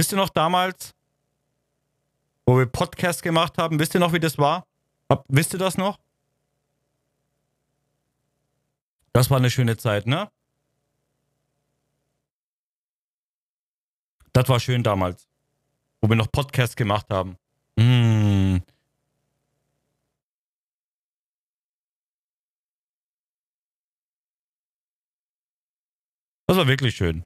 Wisst ihr noch damals, wo wir Podcast gemacht haben? Wisst ihr noch, wie das war? Hab, wisst ihr das noch? Das war eine schöne Zeit, ne? Das war schön damals, wo wir noch Podcast gemacht haben. Mm. Das war wirklich schön.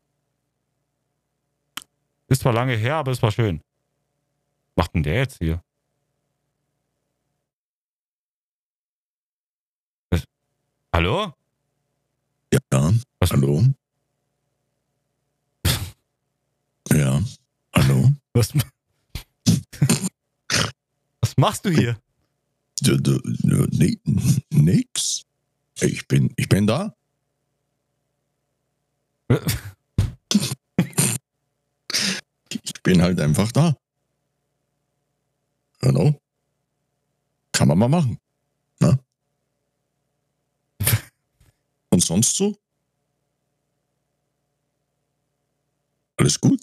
Ist zwar lange her, aber es war schön. Was macht denn der jetzt hier? Was? Hallo? Ja, Was? hallo? ja, hallo? Was, was machst du hier? Nix. Ich bin, ich bin da. Ich bin halt einfach da. Hallo? Kann man mal machen. Ne? Und sonst so? Alles gut?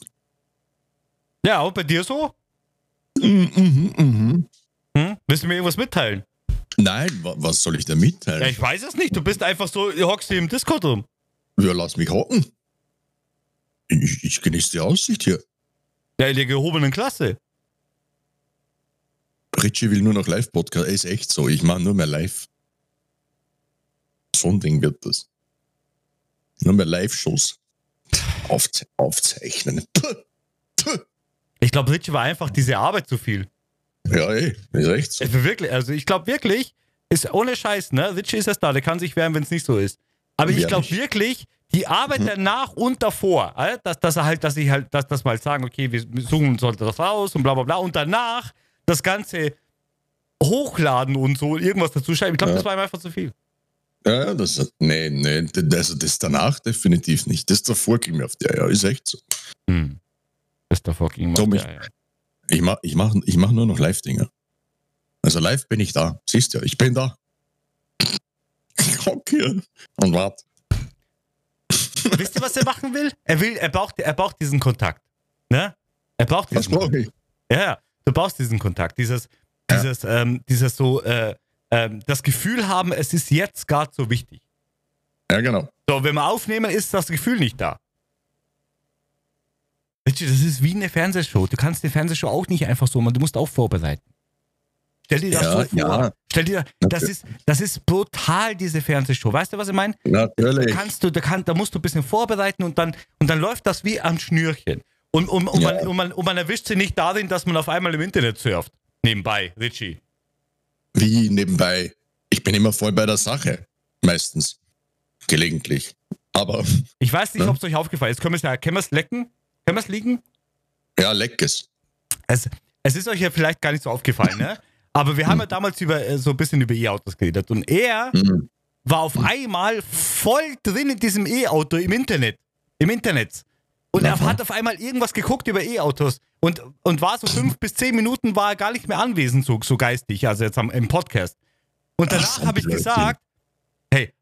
Ja, auch bei dir so? Mhm, mhm, mhm. Hm? Willst du mir irgendwas mitteilen? Nein, wa was soll ich da mitteilen? Ja, ich weiß es nicht. Du bist einfach so, du hockst hier im Discord rum. Ja, lass mich hocken. Ich, ich genieße die Aussicht hier. Ja, in der gehobenen Klasse. Richie will nur noch Live-Podcast. Ist echt so. Ich mache nur mehr live. So ein Ding wird das. Nur mehr Live-Shows. Aufze aufzeichnen. Puh. Puh. Ich glaube, Richie war einfach diese Arbeit zu viel. Ja, ey, ist echt so. Will wirklich, also ich glaube wirklich, ist ohne Scheiß, ne? Richie ist erst da, der kann sich wehren, wenn es nicht so ist. Aber ich glaube wirklich, die Arbeit danach und davor, äh, dass, dass er halt, dass ich halt, dass, dass wir halt sagen, okay, wir suchen uns das raus und bla bla bla und danach das Ganze hochladen und so irgendwas dazu schreiben. Ich glaube, Ja. das war ihm einfach zu viel. Ja, ja, das, nee, nee, also das danach definitiv nicht. Das davor ging mir auf der, ja, ist echt so. Hm. Das davor ging Tom, mal. ich- Ja, ja. Ich mach, ich mach, ich mach nur noch Live-Dinger. Also live bin ich da. Siehst du, ich bin da. Okay. Und wart. Wisst ihr, was er machen will? Er will, er braucht, er braucht diesen Kontakt. Ne? Er braucht diesen brauche ich? Ja, ja, du brauchst diesen Kontakt, dieses, dieses, ähm, dieses so, äh, ähm, das Gefühl haben, es ist jetzt gerade so wichtig. Ja, genau. So, wenn wir aufnehmen, ist das Gefühl nicht da. Das ist wie eine Fernsehshow. Du kannst eine Fernsehshow auch nicht einfach so machen, du musst auch vorbereiten. Stell dir das Ja, so vor. ja. Stell dir, das ist, das ist brutal, diese Fernsehshow. Weißt du, was ich meine? Natürlich. kannst du, da, kann, da musst du ein bisschen vorbereiten und dann, und dann läuft das wie am Schnürchen. Und, und, und, Ja. man, und, man, und man erwischt sie nicht darin, dass man auf einmal im Internet surft. Nebenbei, Richie. Wie nebenbei. Ich bin immer voll bei der Sache. Meistens. Gelegentlich. Aber, Ich weiß nicht, Ja. ob es euch aufgefallen ist. Können wir es es lecken? Können wir es liegen? ja, leckes. Es, es ist euch ja vielleicht gar nicht so aufgefallen, ne? Aber wir haben ja damals über, äh, so ein bisschen über E-Autos geredet. Und er Mhm. war auf einmal voll drin in diesem E-Auto im Internet. Im Internet. Und er hat auf einmal irgendwas geguckt über E-Autos und, und war so fünf bis zehn Minuten war er gar nicht mehr anwesend, so, so geistig, also jetzt am, im Podcast. Und danach Ach, habe ich gesagt, hey,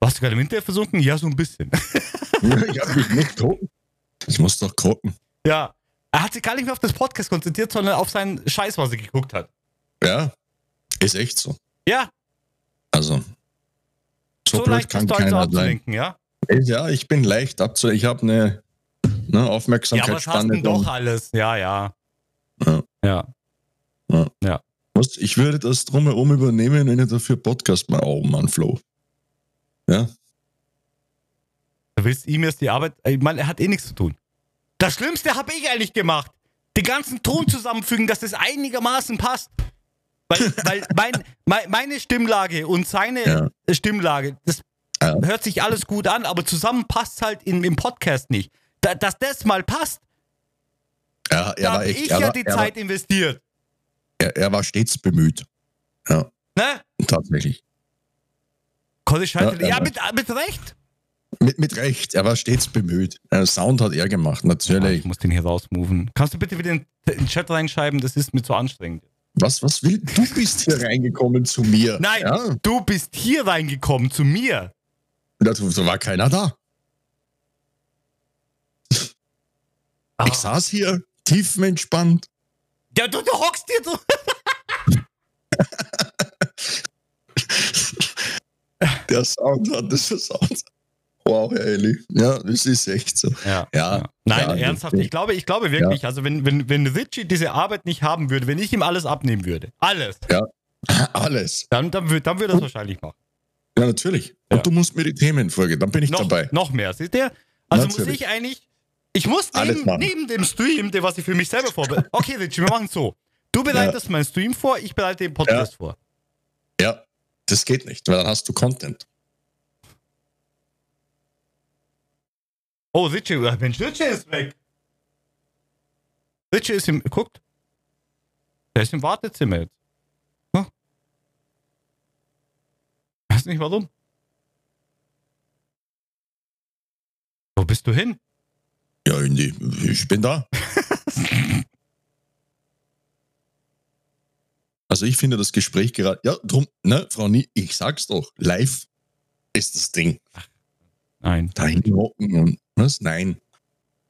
warst du gerade im Internet versunken? Ja, so ein bisschen. ich muss gucken. Ich muss doch gucken. ja. Er hat sich gar nicht mehr auf das Podcast konzentriert, sondern auf seinen Scheiß, was er geguckt hat. Ja, ist echt so. Ja, Also, so, so, blöd leicht kann also keiner sein. ja? Ja, ich bin leicht abzulenken. Ich habe eine ne, Ja, aber Aufmerksamkeitsspanne. doch alles? Ja, ja. Ja. Ja. Was, ich würde das drumherum übernehmen, wenn ich dafür Podcast mal. Oh Mann, Flo. Ja, Du willst ihm jetzt die Arbeit. Ich meine, er hat eh nichts zu tun. Das Schlimmste habe ich eigentlich gemacht. Den ganzen Ton zusammenfügen, dass das einigermaßen passt. Weil, weil mein, mein, meine Stimmlage und seine Ja. Stimmlage, das Ja. hört sich alles gut an, aber zusammen passt halt in, im Podcast nicht. Da, dass das mal passt, er da habe ich ja war, die Zeit investiert. War, er, er war stets bemüht. Ja, Ne? tatsächlich. Konnte ich halt, Ja, ja, mit, mit Recht. Mit, mit Recht, er war stets bemüht. Sound hat er gemacht, Ja, natürlich. ich muss den hier rausmoven. Kannst du bitte wieder in in den Chat reinschreiben? Das ist mir zu anstrengend. Was, was will. Du bist hier reingekommen zu mir. Nein, Ja, du bist hier reingekommen zu mir. da da war keiner da. Ah. Ich saß hier tiefenentspannt. Ja, du, du hockst dir so. Der Sound hat das Sound. Wow, Herr Eli. Ja, das ist echt so. Ja. Ja. Nein, Ja, ernsthaft. Ich glaube, ich glaube wirklich, also wenn, wenn, wenn Richie diese Arbeit nicht haben würde, wenn ich ihm alles abnehmen würde, alles, Alles. dann, dann, würde, dann würde er es wahrscheinlich machen. Ja, natürlich. Ja. Und du musst mir die Themen folgen, dann bin ich Noch, dabei. noch mehr, seht ihr? Also muss Natürlich. ich eigentlich, ich muss neben, neben dem Stream, der was ich für mich selber vorbereite. Okay, Richie, wir machen es so. Du bereitest meinen Stream vor, ich bereite den Podcast vor. Ja, das geht nicht, weil dann hast du Content. Oh, äh, Mensch, Richie ist weg. Richie ist im, guckt. Der ist im Wartezimmer jetzt. Hm? Weiß nicht warum. Wo bist du hin? Ja, Indy, ich bin da. Also ich finde das Gespräch gerade, ja, drum, ne, Frau Nie, ich sag's doch, live ist das Ding. Nein. Dahin hocken und, was? Nein.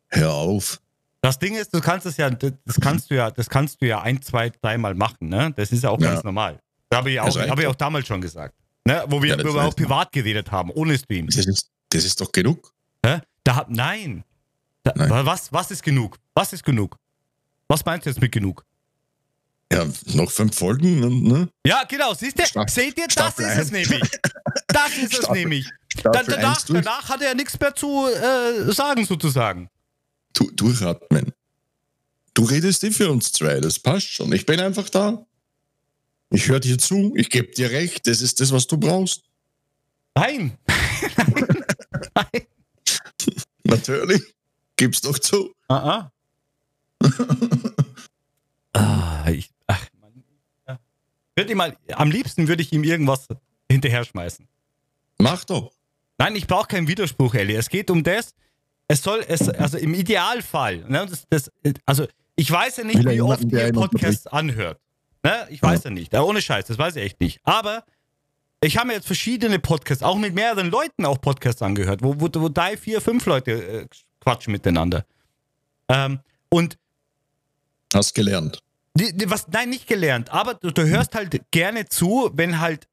Hör auf. Das Ding ist, du kannst es ja, das kannst du ja, das kannst du ja ein, zwei, dreimal machen, ne? Das ist ja auch Ja. ganz normal. Das habe ich, auch, habe ich auch damals schon gesagt. Ne? Wo wir, Ja, wo wir auch doch. privat geredet haben, ohne Stream. Das ist, das ist doch genug. Hä? Da hab, nein. Da, Nein. Was, was ist genug? Was ist genug? Was meinst du jetzt mit genug? Ja, noch fünf Folgen, ne? Ja, genau, siehst du? Seht ihr, das ist es nämlich. Das ist es nämlich. Da, Staffel danach, danach hat er ja nichts mehr zu äh, sagen, sozusagen. du, durchatmen. Du redest eh für uns zwei, das passt schon. Ich bin einfach da. Ich höre dir zu, ich gebe dir recht, das ist das, was du brauchst. Nein. Nein. Natürlich. Gib's doch zu. Ah, ah. ah ich. Würde ihm mal, am liebsten würde ich ihm irgendwas hinterher schmeißen. Mach doch. Nein, ich brauche keinen Widerspruch, Ellie. Es geht um das. Es soll, es, also im Idealfall, ne, das, das, also ich weiß ja nicht, Will er wie oft ihr ihn Podcast anhört. Ne? Ich weiß ja nicht. Ja, ohne Scheiß, das weiß ich echt nicht. Aber ich habe mir jetzt verschiedene Podcasts, auch mit mehreren Leuten auch Podcasts angehört, wo, wo, wo drei, vier, fünf Leute äh, quatschen miteinander. Ähm, und Hast gelernt. Was, nein, nicht gelernt, aber du, du hörst halt gerne zu, wenn halt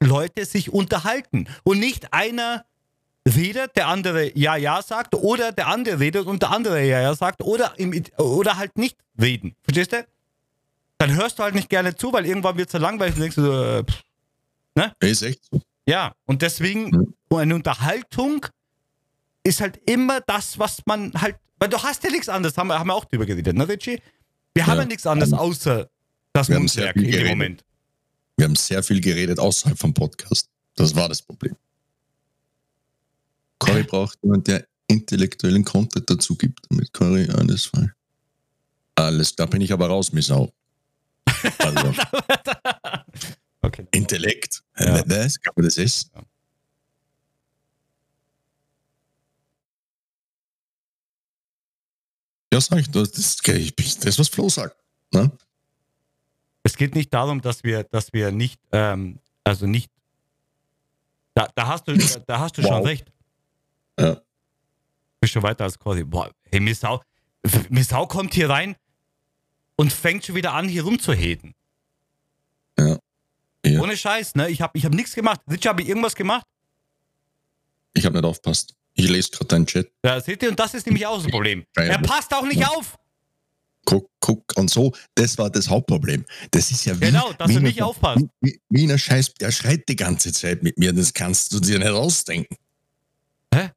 Leute sich unterhalten und nicht einer redet, der andere ja, ja sagt oder der andere redet und der andere ja, ja sagt oder, im, oder halt nicht reden. Verstehst du? Dann hörst du halt nicht gerne zu, weil irgendwann wird es so langweilig und denkst du, äh, pff, Ist echt so. ja, und deswegen, Mhm. eine Unterhaltung ist halt immer das, was man halt, weil du hast ja nichts anderes, haben wir, haben wir auch drüber geredet, ne, Richie? Wir haben ja nichts anderes außer das wir haben Mundwerk geredet. Moment. Wir haben sehr viel geredet außerhalb vom Podcast. Das war das Problem. Cory braucht jemanden, der intellektuellen Content dazu gibt, damit Cory alles falsch. Alles, da bin ich aber raus, Missau. Also, okay. Intellekt. Ja. Das, kann man das ist. Ja. Ja, sag ich, das, das, das ist, was Flo sagt. Ne? Es geht nicht darum, dass wir, dass wir nicht, ähm, also nicht, da, da hast du, da, hast du schon Wow. recht. Ja. Bist schon weiter als Cordy. Boah, hey, Missau, Missau kommt hier rein und fängt schon wieder an, hier rumzuheden. Ja. Ja. Ohne Scheiß, ne? Ich habe ich hab nichts gemacht. Richard, habe ich irgendwas gemacht? Ich habe nicht aufpasst. Ich lese gerade deinen Chat. Ja, seht ihr, und das ist nämlich auch das Problem. Er passt auch nicht auf. Guck, guck und so. Das war das Hauptproblem. Das ist ja wie. Genau, dass wie du nicht aufpasst. Wie, wie ein Scheiß, der schreit die ganze Zeit mit mir. Das kannst du dir nicht ausdenken. Hä?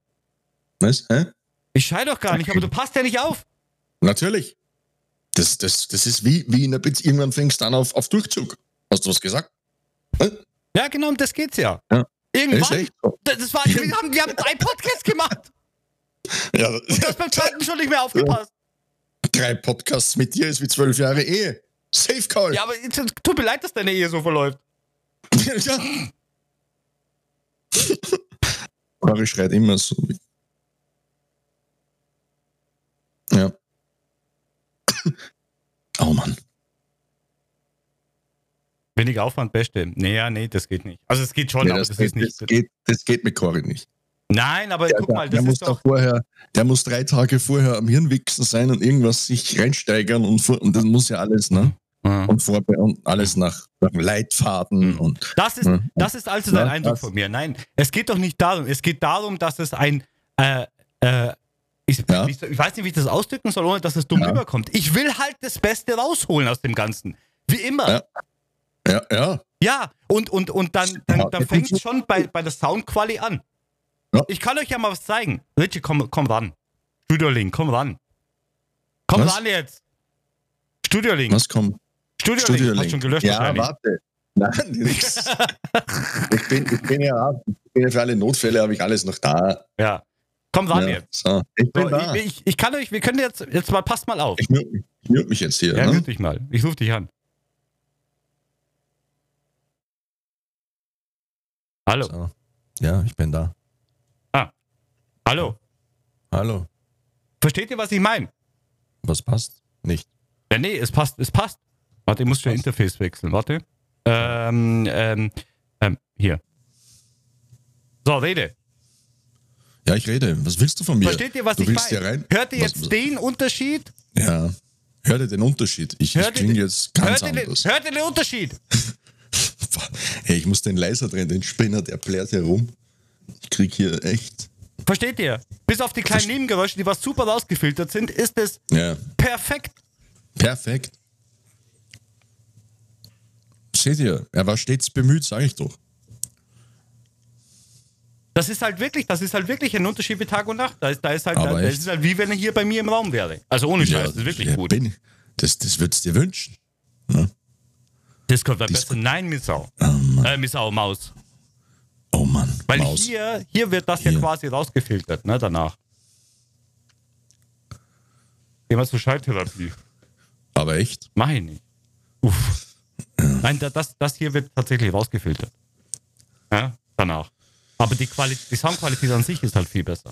Was? Hä? Ich schei doch gar nicht, aber du passt ja nicht auf. Natürlich. Das, das, das ist wie, wie in der Beziehung. Irgendwann fängst du an auf, auf Durchzug. Hast du was gesagt? Hä? Ja, genau, um das geht's ja. Ja. Irgendwann. so. Das das war, wir, haben, wir haben drei Podcasts gemacht. Ja, Du hast beim zweiten schon nicht mehr aufgepasst. drei Podcasts mit dir ist wie zwölf Jahre Ehe. Safe Call. Ja, aber tut mir leid, dass deine Ehe so verläuft. ja. Cory schreit immer so. Ja. Oh Mann. Wenig Aufwand, beste. Nee, ja, nee, das geht nicht. Also es geht schon, Nee, aber das, das, geht, ist nicht. das, geht, das geht mit Cory nicht. Nein, aber Der, guck mal, der, das muss doch. vorher, der muss drei Tage vorher am Hirnwichsen sein und irgendwas sich reinsteigern und, vor- und das muss ja alles, ne? Mhm. Und, vorbe und alles nach, nach Leitfaden Mhm. und Das ist, Ja. das ist also dein Ja, Eindruck das- von mir. Nein, es geht doch nicht darum. Es geht darum, dass es ein. Äh, äh, ich, Ja. ich weiß nicht, wie ich das ausdrücken soll, ohne dass es dumm Ja. rüberkommt. Ich will halt das Beste rausholen aus dem Ganzen. Wie immer. Ja. Ja, ja. Ja, und, und, und dann, dann, dann fängt es schon bei, bei der Soundquali an. Ja. Ich kann euch ja mal was zeigen. Richie, komm, komm ran. Studio Link, komm ran. Komm Was? ran jetzt. Studio Link. Was kommt? Studio, Studio Link. Hast schon gelöscht Ja, warte. Nein, nix. ich, bin, ich, bin ja, ich bin ja für alle Notfälle, habe ich alles noch da. Ja. Komm ran ja, jetzt. so. Ich bin So, da. ich, ich, ich kann euch, wir können jetzt, jetzt mal, passt mal auf. Ich mute mich, ich mute mich jetzt hier. Ja, ne? mute dich mal. Ich rufe dich an. Hallo. so. Ja, ich bin da. Hallo. Hallo. Versteht ihr, was ich meine? Was passt? Nicht. Ja, nee, es passt, es passt. Warte, ich muss schon? Interface wechseln. Warte. Ähm, ähm, ähm, hier. So, rede. Ja, ich rede. Was willst du von mir? Versteht ihr, was du ich meine? Hört ihr jetzt was- den Unterschied? Ja. Hör dir den Unterschied. Ich, ich Hört ihr klinge jetzt ganz hört, ihr den, anders. hört ihr den Unterschied? Hey, ich muss den leiser drehen, den Spinner, der plärt herum. Ich krieg hier echt. Versteht ihr? Bis auf die kleinen Verste- Nebengeräusche, die was super rausgefiltert sind, ist es Ja. perfekt. Perfekt. Seht ihr, er war stets bemüht, sage ich doch. Das ist halt wirklich, das ist halt wirklich ein Unterschied wie Tag und Nacht. Da ist, da ist halt, da, das ist halt wie wenn er hier bei mir im Raum wäre. Also ohne Scheiß, das ist wirklich ja, gut. Bin, das das würdest du dir wünschen. Ne? Discord war Dis- besser. Nein, Missau. Oh Mann. Äh, Missau, Maus. Oh Mann. Weil Maus. hier, hier wird das ja Hier. quasi rausgefiltert, ne, danach. Immer zur Schalltherapie. Aber echt? Mach ich nicht. Uff. Nein, da- das, das hier wird tatsächlich rausgefiltert. Ja, danach. Aber die, Quali die Soundqualität an sich ist halt viel besser.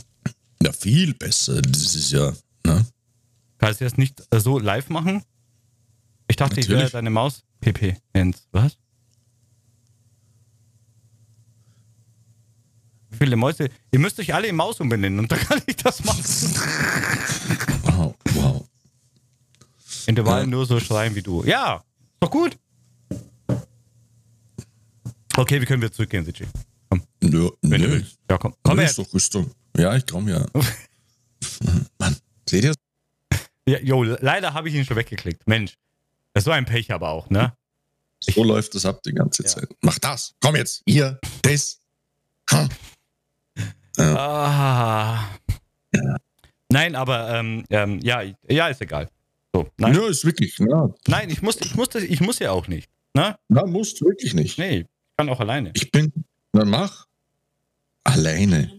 Ja, viel besser. Das ist ja. Ne? Kannst du das nicht äh, so live machen? Ich dachte, ich wäre Natürlich. deine Maus. PP. Jens. Was? Wie viele Mäuse? Ihr müsst euch alle in Maus umbenennen und dann kann ich das machen. Wow, wow. In der Wahl Ja. nur so schreien wie du. Ja, doch gut. Okay, wie können wir zurückgehen, Sichi? Nö, Wenn du nö. willst. Ja, komm. Komm her. doch, doch. Ja, ich komm ja. Mann, seht ihr? Ja, jo, leider habe ich ihn schon weggeklickt. Mensch. Das so ein Pech aber auch, ne? So läuft das ab die ganze Ja. Zeit. Mach das. Komm jetzt. Hier. Das. Ha. Ah. Nein, aber ähm, ähm, ja, ja, ist egal. So, nein, Ja, ist wirklich. Na, nein ich, muss, ich, muss das, ich muss ja auch nicht. Ne? na, musst wirklich nicht. Nee, ich kann auch alleine. Ich bin. Na, mach. Alleine.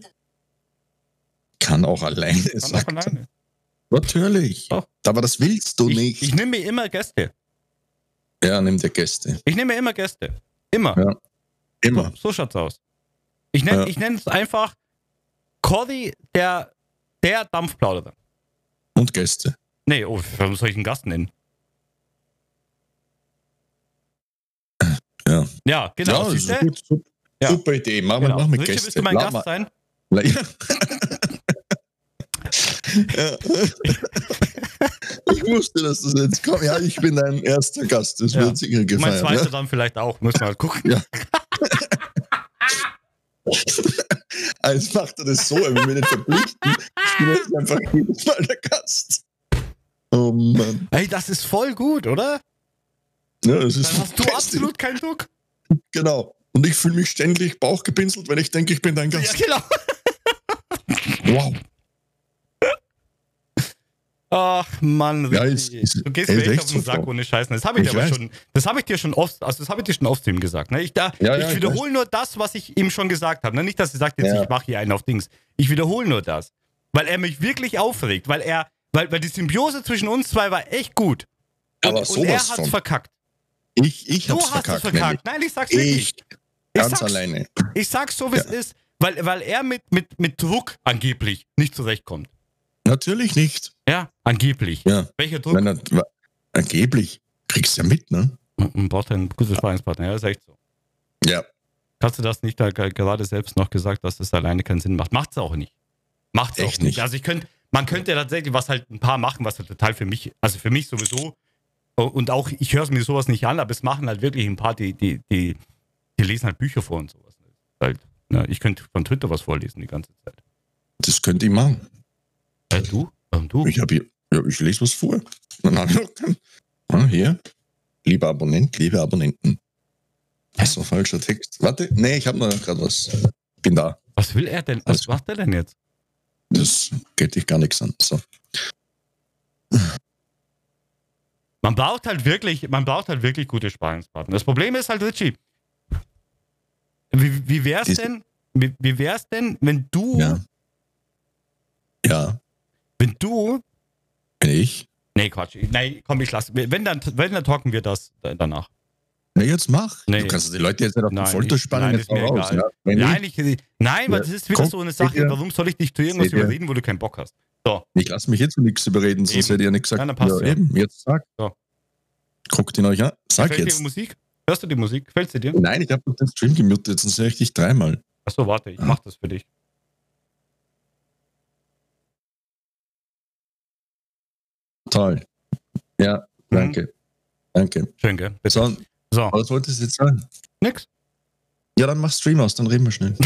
Kann auch alleine Ich kann auch sein. alleine. Natürlich. Doch. Aber das willst du Ich, nicht. ich nehme mir immer Gäste. Ja, nimm dir Gäste. Ich nehme immer Gäste. Immer. Ja. Immer. So, so schaut's aus. Ich nenne Ja. ich nenn es einfach Cordy, der, der Dampfplauderer. Und Gäste. Nee, oh, warum soll ich einen Gast nennen? Ja. Ja, genau. ja, das siehste? ist gut. Super, Ja. super Idee. Mach, Genau. mach mit Richie, Gäste. willst du mein Lad Gast mal- sein? Ja. ja. Ich wusste, dass das jetzt kommt. Ja, ich bin dein erster Gast. Das Ja. wird sicher Mein gefeiert. zweiter Ja? dann vielleicht auch. Müssen wir halt gucken. Ja. Als macht er das so, er will mich nicht verpflichten. Ich bin jetzt einfach jedes Mal der Gast. Oh Mann. Ey, das ist voll gut, oder? Ja, das ist Dann hast du absolut keinen Druck. Genau. Und ich fühle mich ständig bauchgepinselt, wenn ich denke, ich bin dein Ja, Gast. genau. Wow. Ach Mann, Ja, ist- ist- du gehst mir echt auf den Sack ohne Scheißen. Das habe ich, Ich dir aber weiß. schon, das habe ich dir schon oft, also das habe ich dir schon oft zu ihm gesagt. Ne? Ich, da, Ja, ja, ich ich wiederhole nur das, was ich ihm schon gesagt habe. Ne? Nicht, dass er sagt, jetzt Ja. ich mache hier einen auf Dings. Ich wiederhole nur das. Weil er mich wirklich aufregt, weil er, weil, weil die Symbiose zwischen uns zwei war echt gut. Und, Aber und er sowas hat's von. verkackt. Ich, ich Du hab's hast verkackt, es verkackt. Nein, ich sag's wirklich. Ich, Ich ganz sag's, alleine. ich sag's so, wie es Ja. ist, weil, weil er mit, mit, mit Druck angeblich nicht zurechtkommt. Natürlich nicht. Ja, angeblich. Ja. Welcher Druck? Wa- angeblich. Kriegst ja mit, ne? Man braucht einen guten Sparingspartner, ja, ist echt so. Ja. Hast du das nicht da ge- gerade selbst noch gesagt, dass es alleine keinen Sinn macht? Macht es auch nicht. Macht es auch Echt nicht. nicht. Also ich könnte, man könnte tatsächlich was halt ein paar machen, was halt total für mich, also für mich sowieso, und auch, ich höre es mir sowas nicht an, aber es machen halt wirklich ein paar, die, die, die, die lesen halt Bücher vor und sowas. Halt, ne, ich könnte von Twitter was vorlesen die ganze Zeit. Das könnte ich machen. Äh, du? Warum du? Ich, hab hier, ja, ich lese was vor. Dann habe ich noch keinen. Ah, hier. Lieber Abonnent, liebe Abonnenten. Das war falscher Text. Warte, nee, ich habe noch gerade was. Bin da. Was will er denn? Was macht er denn jetzt? Das geht dich gar nichts an. So. Man braucht halt wirklich, man braucht halt wirklich gute Sparingspartner. Das Problem ist halt, Richie, wie, wie wär's Dies- denn, wie, wie wär's denn, wenn du, Ja. Ja, wenn du, bin ich. nee, Quatsch, nein, komm, ich lass, wenn dann, wenn dann talken wir das danach. Na, jetzt mach. Nee. Du kannst die Leute jetzt nicht auf Nein, die Folter spannen. nein, ist mir raus, egal. ja. Wenn Nein, ich, nein, weil Ja, das ist wieder guck, so eine Sache, ihr? warum soll ich dich zu irgendwas überreden, wo du keinen Bock hast? So, ich lasse mich jetzt zu nichts überreden, sonst Eben. hätte ich ja nicht gesagt. Dann passt ja. eben, jetzt sag. So. Guckt ihn euch an. Sag gefällt dir jetzt. die Musik? Hörst du die Musik? Gefällt sie dir? Nein, ich habe den Stream gemutet, sonst höre ich dich dreimal. Achso, warte, ich mach das für dich. Toll. Ja, danke. Danke. Schön, gell? Bitte. So, So, was wolltest du jetzt sagen? nix. Ja, dann mach Stream aus, dann reden wir schnell.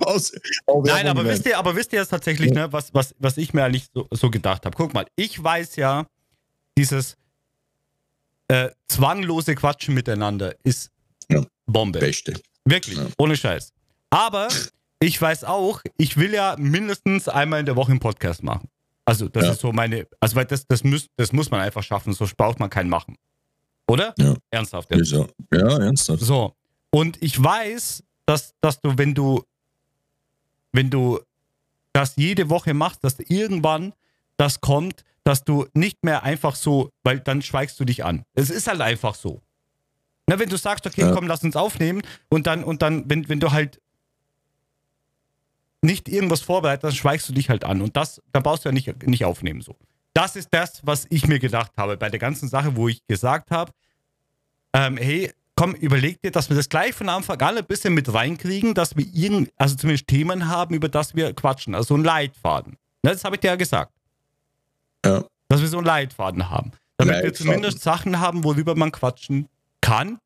Pause. Oh, Nein, aber wisst ihr, aber wisst ihr jetzt tatsächlich, ne, was, was, was ich mir eigentlich so, so gedacht habe? Guck mal, ich weiß ja, dieses äh, zwanglose Quatschen miteinander ist Ja. Bombe. Beste. Wirklich, Ja. ohne Scheiß. Aber ich weiß auch, ich will ja mindestens einmal in der Woche einen Podcast machen. Also, das Ja. ist so meine, also, weil das, das, muss, das muss man einfach schaffen, so braucht man keinen machen. Oder? Ja. Ernsthaft jetzt. Ja, ja, ernsthaft. So. Und ich weiß, dass, dass du, wenn du, wenn du das jede Woche machst, dass irgendwann das kommt, dass du nicht mehr einfach so, weil dann schweigst du dich an. Es ist halt einfach so. Na, wenn du sagst, okay, Ja. komm, lass uns aufnehmen und dann, und dann, wenn, wenn du halt nicht irgendwas vorbereitest, dann schweigst du dich halt an. Und das, da brauchst du ja nicht, nicht aufnehmen so. Das ist das, was ich mir gedacht habe bei der ganzen Sache, wo ich gesagt habe, ähm, hey, komm, überleg dir, dass wir das gleich von Anfang an ein bisschen mit reinkriegen, dass wir irgend, also zumindest Themen haben, über das wir quatschen. Also so ein Leitfaden. Ne, das habe ich dir ja gesagt. Ja. Dass wir so einen Leitfaden haben. Damit wir Leitfaden. zumindest Sachen haben, worüber man quatschen kann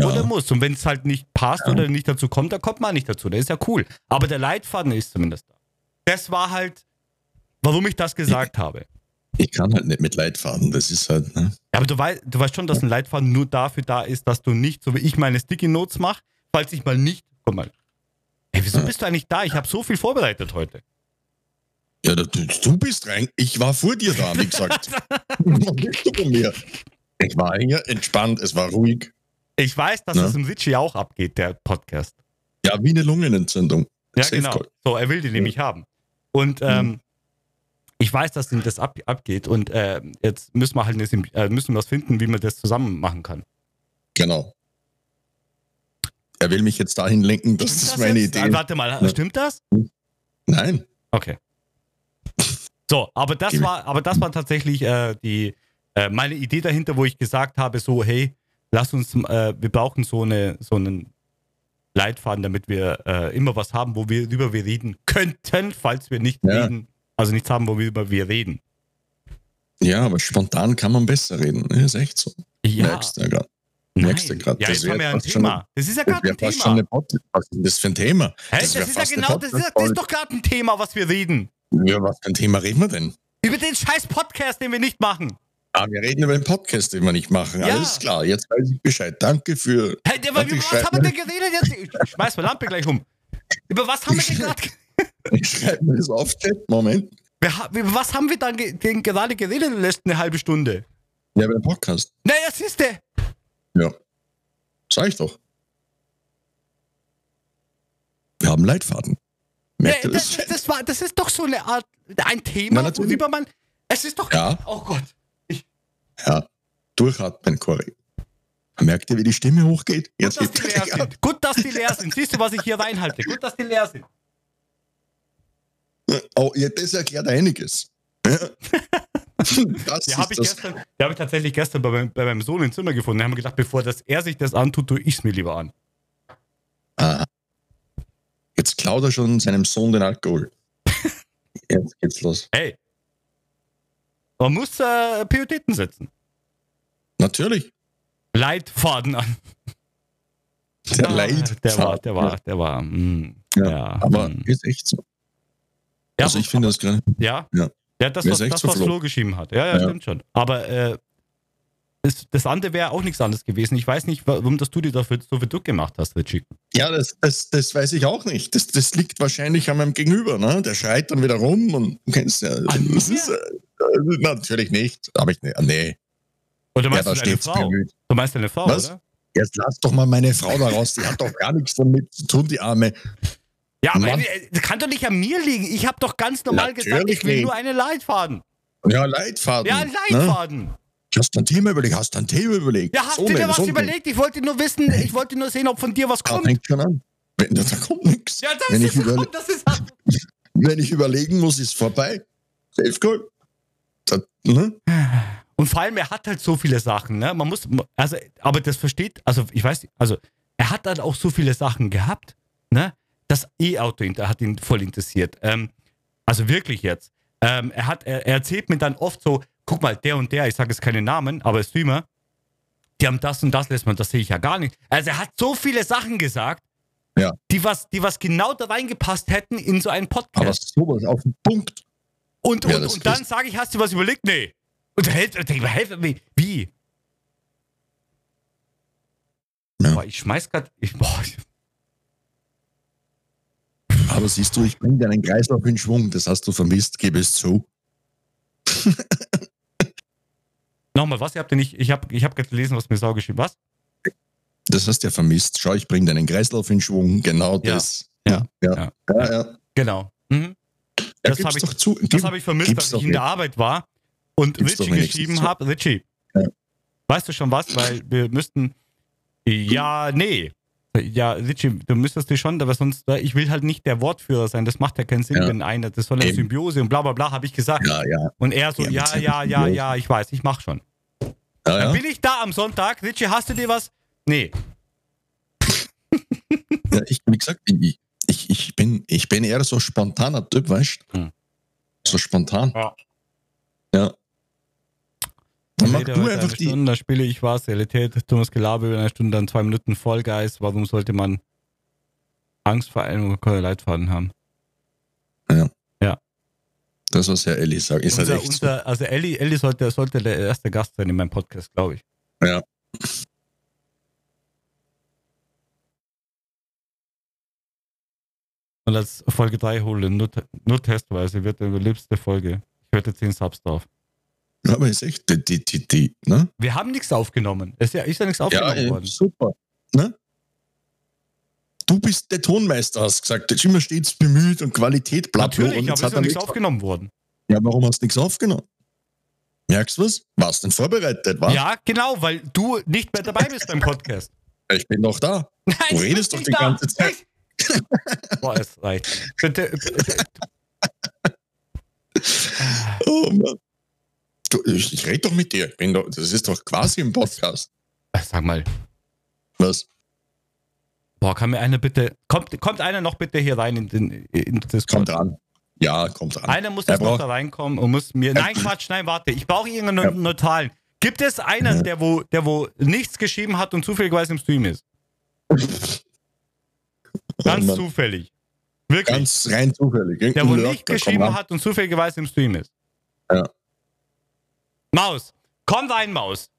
Ja. oder muss. Und wenn es halt nicht passt oder nicht dazu kommt, dann kommt man nicht dazu. Das ist ja cool. Aber der Leitfaden ist zumindest da. Das war halt, warum ich das gesagt habe. Ich kann halt nicht mit Leitfaden, das ist halt, ne? Ja, aber du, weißt, du weißt schon, dass ein Leitfaden nur dafür da ist, dass du nicht, so wie ich meine Sticky Notes mache, falls ich mal nicht. Guck mal. Ey, wieso Ja. bist du eigentlich da? Ich habe so viel vorbereitet heute. Ja, du, du bist rein. Ich war vor dir da, wie gesagt. Was willst du von mir? Ich war hier entspannt, es war ruhig. Ich weiß, dass Ja. es im Richie auch abgeht, der Podcast. Ja, wie eine Lungenentzündung. Ja, Safe genau. Call. So, er will die nämlich haben. Und ähm, ich weiß, dass ihm das ab, abgeht. Und äh, jetzt müssen wir halt eine, äh, müssen wir was finden, wie man das zusammen machen kann. Genau. Er will mich jetzt dahin lenken, dass das, Stimmt meine jetzt? Idee Äh, ist. Warte mal, Ja. stimmt das? Nein. Okay. So, aber das war, aber das war tatsächlich äh, die äh, meine Idee dahinter, wo ich gesagt habe, so, hey, lass uns, äh, wir brauchen so eine, so einen Leitfaden, damit wir äh, immer was haben, wo wir über wir reden könnten, falls wir nicht Ja. reden, also nichts haben, wo wir über wir reden. Ja, aber spontan kann man besser reden. ne? Ist echt so. Ja, Merkst du ja gerade. merkst du. Ja, Das haben wir ja ein fast schon- Thema. Das ist ja gerade ein fast schon eine Thema. Was ist das für ein Thema? Hä, das das, ist ja genau, das ist, ja- das ist doch gerade ein Thema, was wir reden. Ja, was für ein Thema reden wir denn? Über den scheiß Podcast, den wir nicht machen. Ah, wir reden über den Podcast, den wir nicht machen. Ja. Alles klar, jetzt weiß ich Bescheid. Danke für. Hey, über ich was schreib haben wir denn geredet jetzt? Ich schmeiß meine Lampe gleich um. Über was haben wir denn gerade Ich schreibe mir das auf, Chat. Moment. Wir Über was haben wir dann ge denn gerade geredet in der letzten eine halbe Stunde? Ja, über den Podcast. Naja, das ist der. Ja. Sag ich doch. Wir haben Leitfaden. Merkt ihr das, das? war, das ist doch so eine Art, ein Na, Thema, natürlich. worüber man. Es ist doch. Ja. Oh Gott. Ja. Durchatmen, Cory. Merkt ihr, wie die Stimme hochgeht? Gut, dass hebt die er leer ab. sind. Gut, dass die leer sind. Siehst du, was ich hier reinhalte? Gut, dass die leer sind. Oh, ja, das erklärt einiges. Ja. Das Die habe ich, ist das. gestern- die hab ich tatsächlich gestern bei, meinem- bei meinem Sohn im Zimmer gefunden. Da haben wir gedacht, bevor das er sich das antut, tue ich es mir lieber an. Aha. Jetzt klaut er schon seinem Sohn den Alkohol. Jetzt geht's los. Hey. Man muss äh, Prioritäten setzen. Natürlich. Leitfaden an. Der Ah, Leid. Der war, der war, der war. mm, Ja, ja, Aber mm. ist echt so. Ja, also ich finde das gerade. Ja. Ja. Ja, das, was, das, was Flo. Flo geschrieben hat. Ja, ja, Ja. stimmt schon. Aber äh, das, das andere wäre auch nichts anderes gewesen. Ich weiß nicht, warum das du dir dafür so viel Druck gemacht hast, Richie. Ja, das, das, das weiß ich auch nicht. Das, das liegt wahrscheinlich an meinem Gegenüber. Ne? Der schreit dann wieder rum und du kennst ja. An Das mir? ist, natürlich nicht. Aber ich, nicht. nee. Oder Ja, meinst du deine Frau? bemüht. Du meinst deine Frau, Was? oder? Jetzt lass doch mal meine Frau da raus. Die hat doch gar nichts damit zu tun, die Arme. Ja, aber Mann. äh, das kann doch nicht an mir liegen. Ich habe doch ganz normal gesagt, Natürlich ich will nicht. nur einen Leitfaden. Ja, Leitfaden. Ja, Ne? Leitfaden. Hast du ein Thema überlegt? Hast du ein Thema überlegt? Ja, hast So du dir was so überlegt? Ich wollte nur wissen, ich wollte nur sehen, ob von dir was kommt. fängt schon an. Wenn, da kommt nichts. Ja, das wenn, ich ist, überle das ist wenn ich überlegen muss, ist vorbei. Safe Goal. Ne? Und vor allem, er hat halt so viele Sachen, ne? Man muss, also, aber das versteht, also ich weiß nicht, also er hat dann auch so viele Sachen gehabt, ne? Das E-Auto hat ihn voll interessiert. Ähm, also wirklich jetzt. Ähm, er, hat, er, er erzählt mir dann oft so, guck mal, der und der, ich sage jetzt keine Namen, aber Streamer, die haben das und das lässt man, das sehe ich ja gar nicht. Also er hat so viele Sachen gesagt, Ja. die, was, die was genau da reingepasst hätten in so einen Aber Podcast. sowas auf den Punkt. Und, Ja, und, dann sage ich, hast du was überlegt? Nee. Und er hält, und ich denke, helf mir. Wie? Ja. Boah, ich schmeiß ich, Aber siehst du, ich bringe deinen Kreislauf in Schwung. Das hast du vermisst, gebe es zu. nochmal, was? Ihr habt ja nicht. Ich habe ich hab gerade gelesen, was mir Sau geschrieben. Was? Das hast du ja vermisst. Schau, ich bringe deinen Kreislauf in Schwung. Genau das. Ja. Ja. Ja. ja. ja. Genau. Mhm. Das gib's hab ich- zu. Das habe ich vermisst, doch ich in der. Arbeit war und Gib's Richie geschrieben habe. Richie, Ja. weißt du schon was? Weil wir müssten. Ja, nee. Ja, Richie, du müsstest dir schon, aber sonst, ich will halt nicht der Wortführer sein. Das macht ja keinen Sinn, Ja. wenn einer, das soll eine. Symbiose und bla bla bla, habe ich gesagt. Ja, ja. Und er so, Ja, ja, ja, ja, ich weiß, ich mach schon. ja, Dann bin ich da am Sonntag. Richie, hast du dir was? Nee. ja ich, wie gesagt, ich, ich, ich, bin, ich bin eher so spontaner Typ, weißt du? Hm. So spontan. Ja. Ja. Dann mach du einfach die. Stunde, dann spiele ich was. Realität, dummes Gelaber über eine Stunde, dann zwei Minuten Vollgeist. Warum sollte man Angst vor einem Leitfaden haben? Das, was Herr Elli sagt, ist halt unser, echt unser, also Ellie, Ellie sollte, sollte der erste Gast sein in meinem Podcast, glaube ich. so. Ja. Und als Folge 3 hole, nur, nur testweise, wird die liebste Folge. Ich hörte 10 Subs drauf. Ja, aber ist echt, die, die, die, die ne? Wir haben nichts aufgenommen. Es ist ja, ist ja nichts Ja, aufgenommen äh, worden. super. Ne? Du bist der Tonmeister, hast gesagt. Jetzt immer stets bemüht und Qualität, bla, Natürlich, aber es ist ja nichts aufgenommen worden. Ja, warum hast du nichts aufgenommen? Merkst du was? Warst denn vorbereitet, was? Ja, genau, weil du nicht mehr dabei bist beim Podcast. Ich bin doch da. Nein, Du redest doch die da. ganze Zeit. Boah, es reicht. Bitte, bitte. Oh Mann. Du, ich, ich rede doch mit dir. Doch, das ist doch quasi ein Podcast. Sag mal, Was? boah, kann mir einer bitte, kommt, kommt einer noch bitte hier rein in den in das Kommt dran. Ja, kommt dran. Einer muss jetzt noch da reinkommen und muss mir. Nein, Quatsch, nein, warte. Ich brauche irgendeinen Ja. neutralen. Gibt es einen, der wo, der wo nichts geschrieben hat und zufälligerweise im Stream ist? Ganz Mann. zufällig. Wirklich. Ganz rein zufällig. der wo Irgendein nicht geschrieben hat und zufälligerweise im Stream ist. Ja. Maus, komm rein, Maus.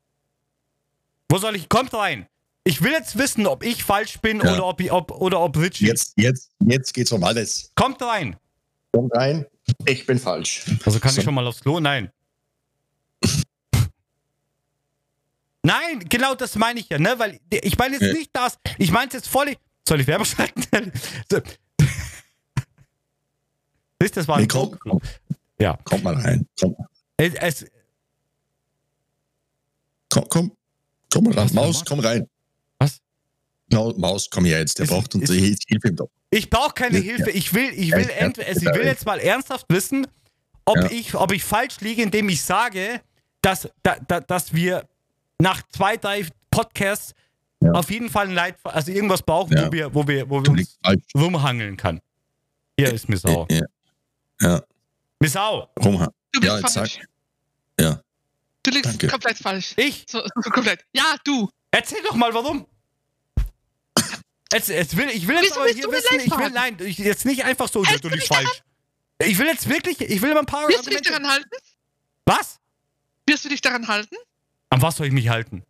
Wo soll ich? Kommt rein. Ich will jetzt wissen, ob ich falsch bin Ja. oder ob ich, ob, oder ob Richie. Jetzt, jetzt, jetzt geht's um alles. Kommt rein. Komm rein. Ich bin falsch. Also kann So. ich schon mal aufs Klo? Nein. Nein, genau das meine ich ja, ne? Weil ich meine jetzt Ja. nicht das. Ich meine jetzt voll. Soll ich Werbung schalten? So. Siehst das war ein Nee, komm, komm. Ja. Komm mal rein. Komm, Es, es, komm, komm. Komm mal rein. Maus, komm rein. Was? Maus, komm her jetzt. Der Ist- braucht uns Hilfe ich brauche keine Ja. Hilfe. Ich will, ich will, Ja, ja, also ich will jetzt mal ernsthaft wissen, ob, ich, ob ich falsch liege, indem ich sage, dass, da, da, dass wir nach zwei, drei Podcasts Ja. auf jeden Fall ein Leit, also irgendwas brauchen, Ja. wo wir, wo wir, wo wir uns rumhangeln kann. Hier ist Missau. Ja, ja. Missau, Rumha. Du bist Ja, falsch. sag. Ja. Du liegst Danke. komplett falsch. ich. So, so komplett. Ja, du. Erzähl doch mal, warum. Jetzt, jetzt will, ich will jetzt Wieso aber hier wissen, ich will, Leid nein, ich, jetzt nicht einfach so, Hältst du liegst dich falsch. Ich will jetzt wirklich, ich will mal ein paar Wirst du dich daran halten? Was? Wirst du dich daran halten? An was soll ich mich halten?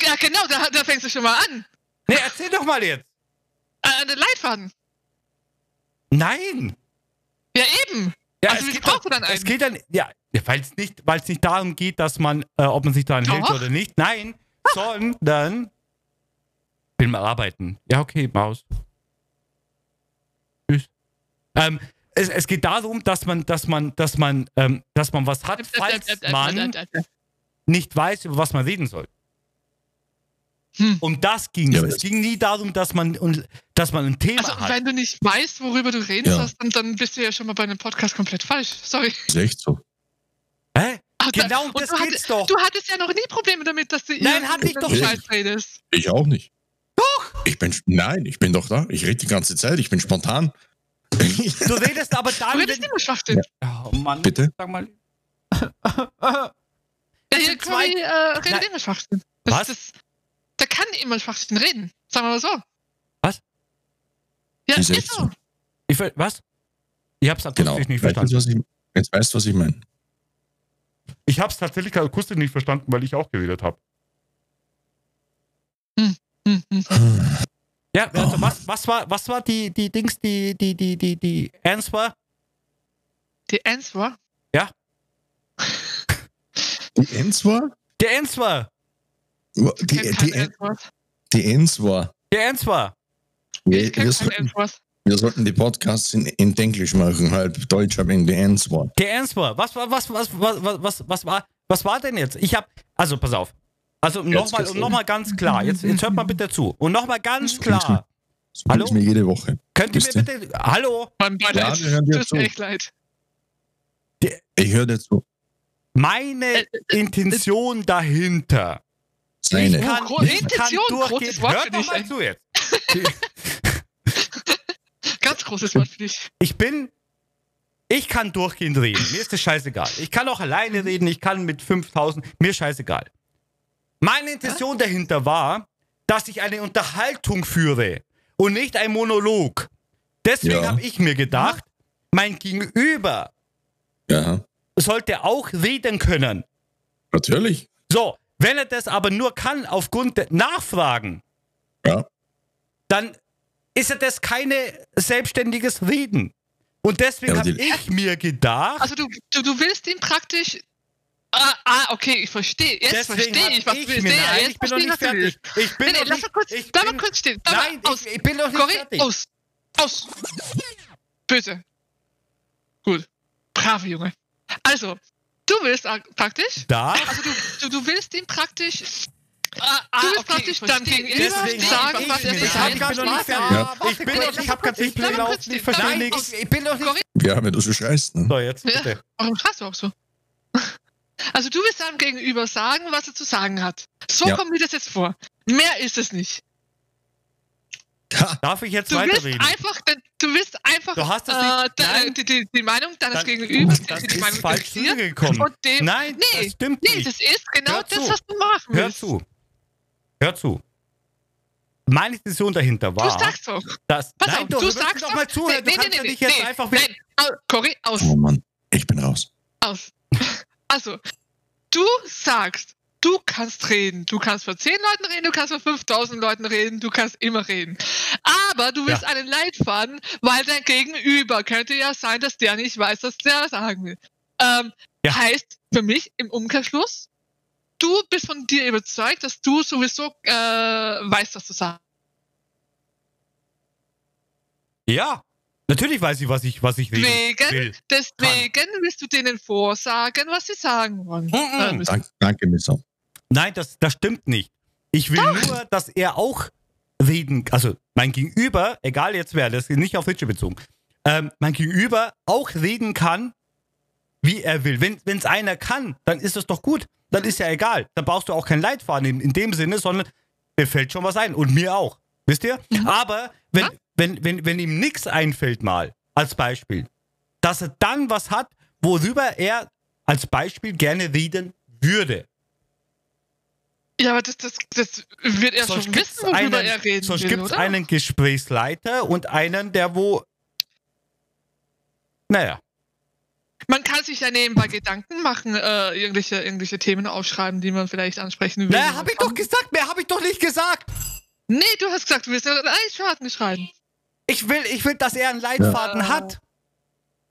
Ja, genau, da, da fängst du schon mal an. Nee, erzähl doch mal jetzt. Äh, den Leitfaden. Nein. Ja, eben. Ja, Also, es wie brauchst du dann Es einen? geht dann, ja, weil es nicht, es nicht darum geht, dass man, äh, ob man sich daran hält oder nicht. Nein, sondern will mal arbeiten. Ja, okay, Maus. Tschüss. Ähm, es, es geht darum, dass man, dass man, dass man, ähm, dass man was hat, falls man nicht weiß, über was man reden soll. Hm. Und das ging. Ja, es aber es- ging nie darum, dass man, dass man ein Thema Also, hat. wenn du nicht weißt, worüber du reden Ja. dann, dann bist du ja schon mal bei einem Podcast komplett falsch. Sorry. Ist echt so. Hä? Ach, Genau, und das du geht's hattest, doch. Du hattest ja noch nie Probleme damit, dass du Nein, hatte ich doch. Scheiß redest. Ich auch nicht. Doch! Ich bin, nein, ich bin doch da. Ich rede die ganze Zeit. Ich bin spontan. Du redest aber Du dann, redest wenn, immer Schwachsinn. Oh Mann, Bitte? sag mal. Ja, Das hier zwei- äh, redet immer Schwachsinn. Das, Was? Das, der kann immer Schwachsinn reden. Sagen wir mal so. Was? Ja, Ist ist, so. Ich, was? Ich hab's akustisch genau. nicht Weißt verstanden. du, was ich, jetzt weißt du, was ich meine. Ich hab's tatsächlich akustisch nicht verstanden, weil ich auch geredet habe. Hm, hm. Ja, also Oh, was, was war, was war die, die Dings, die, die, die, die, die Answer? Die Answer. Die Ends war? Der Answer! Die, die, die, Answer. die Ends war. Wir, wir, sollten, wir sollten die Podcasts in, in Englisch machen, halb Deutsch, aber in die Ends war. Answer! Was war, was, was, was, was, was, was war, was war denn jetzt? Ich hab, also pass auf. Also nochmal, nochmal ganz klar. Jetzt, jetzt hört mal bitte zu. Und nochmal ganz klar. So Hallo? mir jede Woche. Könnt ihr mir bitte, hallo? Mein Beileid. Ja, wir hören dir Tut zu. mir echt leid. Ich höre dir zu. Meine Äh, äh, Intention dahinter. Seine. Ich kann, ich kann Intention, durchgehen. großes Wort für dich, mal zu jetzt. Ganz großes Wort für dich. Ich bin. Ich kann durchgehend reden. Mir ist das scheißegal. Ich kann auch alleine reden. Ich kann mit 5000. Mir ist scheißegal. Meine Intention dahinter war, dass ich eine Unterhaltung führe und nicht ein Monolog. Deswegen Ja. habe ich mir gedacht, mein Gegenüber Ja, sollte auch reden können. natürlich. So, wenn er das aber nur kann aufgrund der Nachfragen, Ja. dann ist er das keine selbstständiges Reden. Und deswegen Ja, habe ich mir gedacht, Also du, du, du willst ihn praktisch. Ah, ah, okay, ich verstehe. Jetzt verstehe ich, was du ich willst. mir, Ja, nein, jetzt ich bin noch verstehe nicht du willst. fertig. Ich bin Nee, nee, noch lass nicht, mal kurz, ich bin, kurz stehen. Bleib Nein, aus. ich, ich bin noch nicht Cory, fertig. aus. Aus. Böse. Gut. Brave Junge. Also, du willst praktisch. Da, Also du, du, du willst ihn praktisch. Ah, ah, Du willst okay, praktisch dann gegenüber deswegen sagen, hab was er sagen ich bin noch nicht hat. fertig. Ja. Ich bin noch, ich habe kein Display Bleib mal laufen, kurz ich verstehe Nein, nichts. Ich bin noch nicht. Ja, wenn du so schreist. Ne? So, jetzt Ja. bitte. warum schreist du auch so? Also du willst deinem Gegenüber sagen, was er zu sagen hat. So Ja. kommt mir das jetzt vor. Mehr ist es nicht. Darf ich jetzt Du willst weiterreden? einfach, du willst einfach Du hast äh, nicht- de- nein. die, die, die Meinung deines Dann- Gegenübers, das die, die ist Meinung falsch dem. Nein, Nee, das stimmt Nee, nicht. das ist genau Hör das, zu. was du machen Hör willst. zu. Hör zu. Meine Intention dahinter Du war, sagst doch. dass. Pass nein, auf, du, du sagst doch mal zu. Nee, du kannst ja nicht jetzt nee, einfach. Nein, Au- Cory, aus. oh Mann, ich bin raus. Aus. Also, du sagst, du kannst reden. Du kannst vor 10 Leuten reden, du kannst vor 5000 Leuten reden, du kannst immer reden. Aber du willst Ja. einen Leitfaden, weil dein Gegenüber könnte ja sein, dass der nicht weiß, was der sagen will. Ähm, Ja. Heißt für mich im Umkehrschluss, du bist von dir überzeugt, dass du sowieso äh, weißt, was du sagst. Ja, natürlich weiß ich, was ich, was ich Wegen, will. deswegen willst du denen vorsagen, was sie sagen wollen. Mhm. Äh, müssen. Dank, danke, Missau. Nein, das, das stimmt nicht. Ich will nur, dass er auch reden, also mein Gegenüber, egal jetzt wer, das ist nicht auf Richard bezogen, ähm, mein Gegenüber auch reden kann, wie er will. Wenn es einer kann, dann ist das doch gut. Dann ist ja egal. Dann brauchst du auch kein Leitfaden in, in dem Sinne, sondern mir fällt schon was ein. Und mir auch. Wisst ihr? Aber wenn, Ja. wenn, wenn, wenn ihm nichts einfällt, mal als Beispiel, dass er dann was hat, worüber er als Beispiel gerne reden würde. Ja, aber das, das, das wird er schon gibt's wissen, worüber einen, er reden sonst will, gibt's oder? einen Gesprächsleiter und einen, der wo. Naja. Man kann sich ja nebenbei Gedanken machen, äh, irgendwelche, irgendwelche Themen aufschreiben, die man vielleicht ansprechen will. Na, hab ich doch gesagt, mehr habe ich doch nicht gesagt. Nee, du hast gesagt, du willst einen Leitfaden schreiben. Ich will, ich will, dass er einen Leitfaden Ja. hat.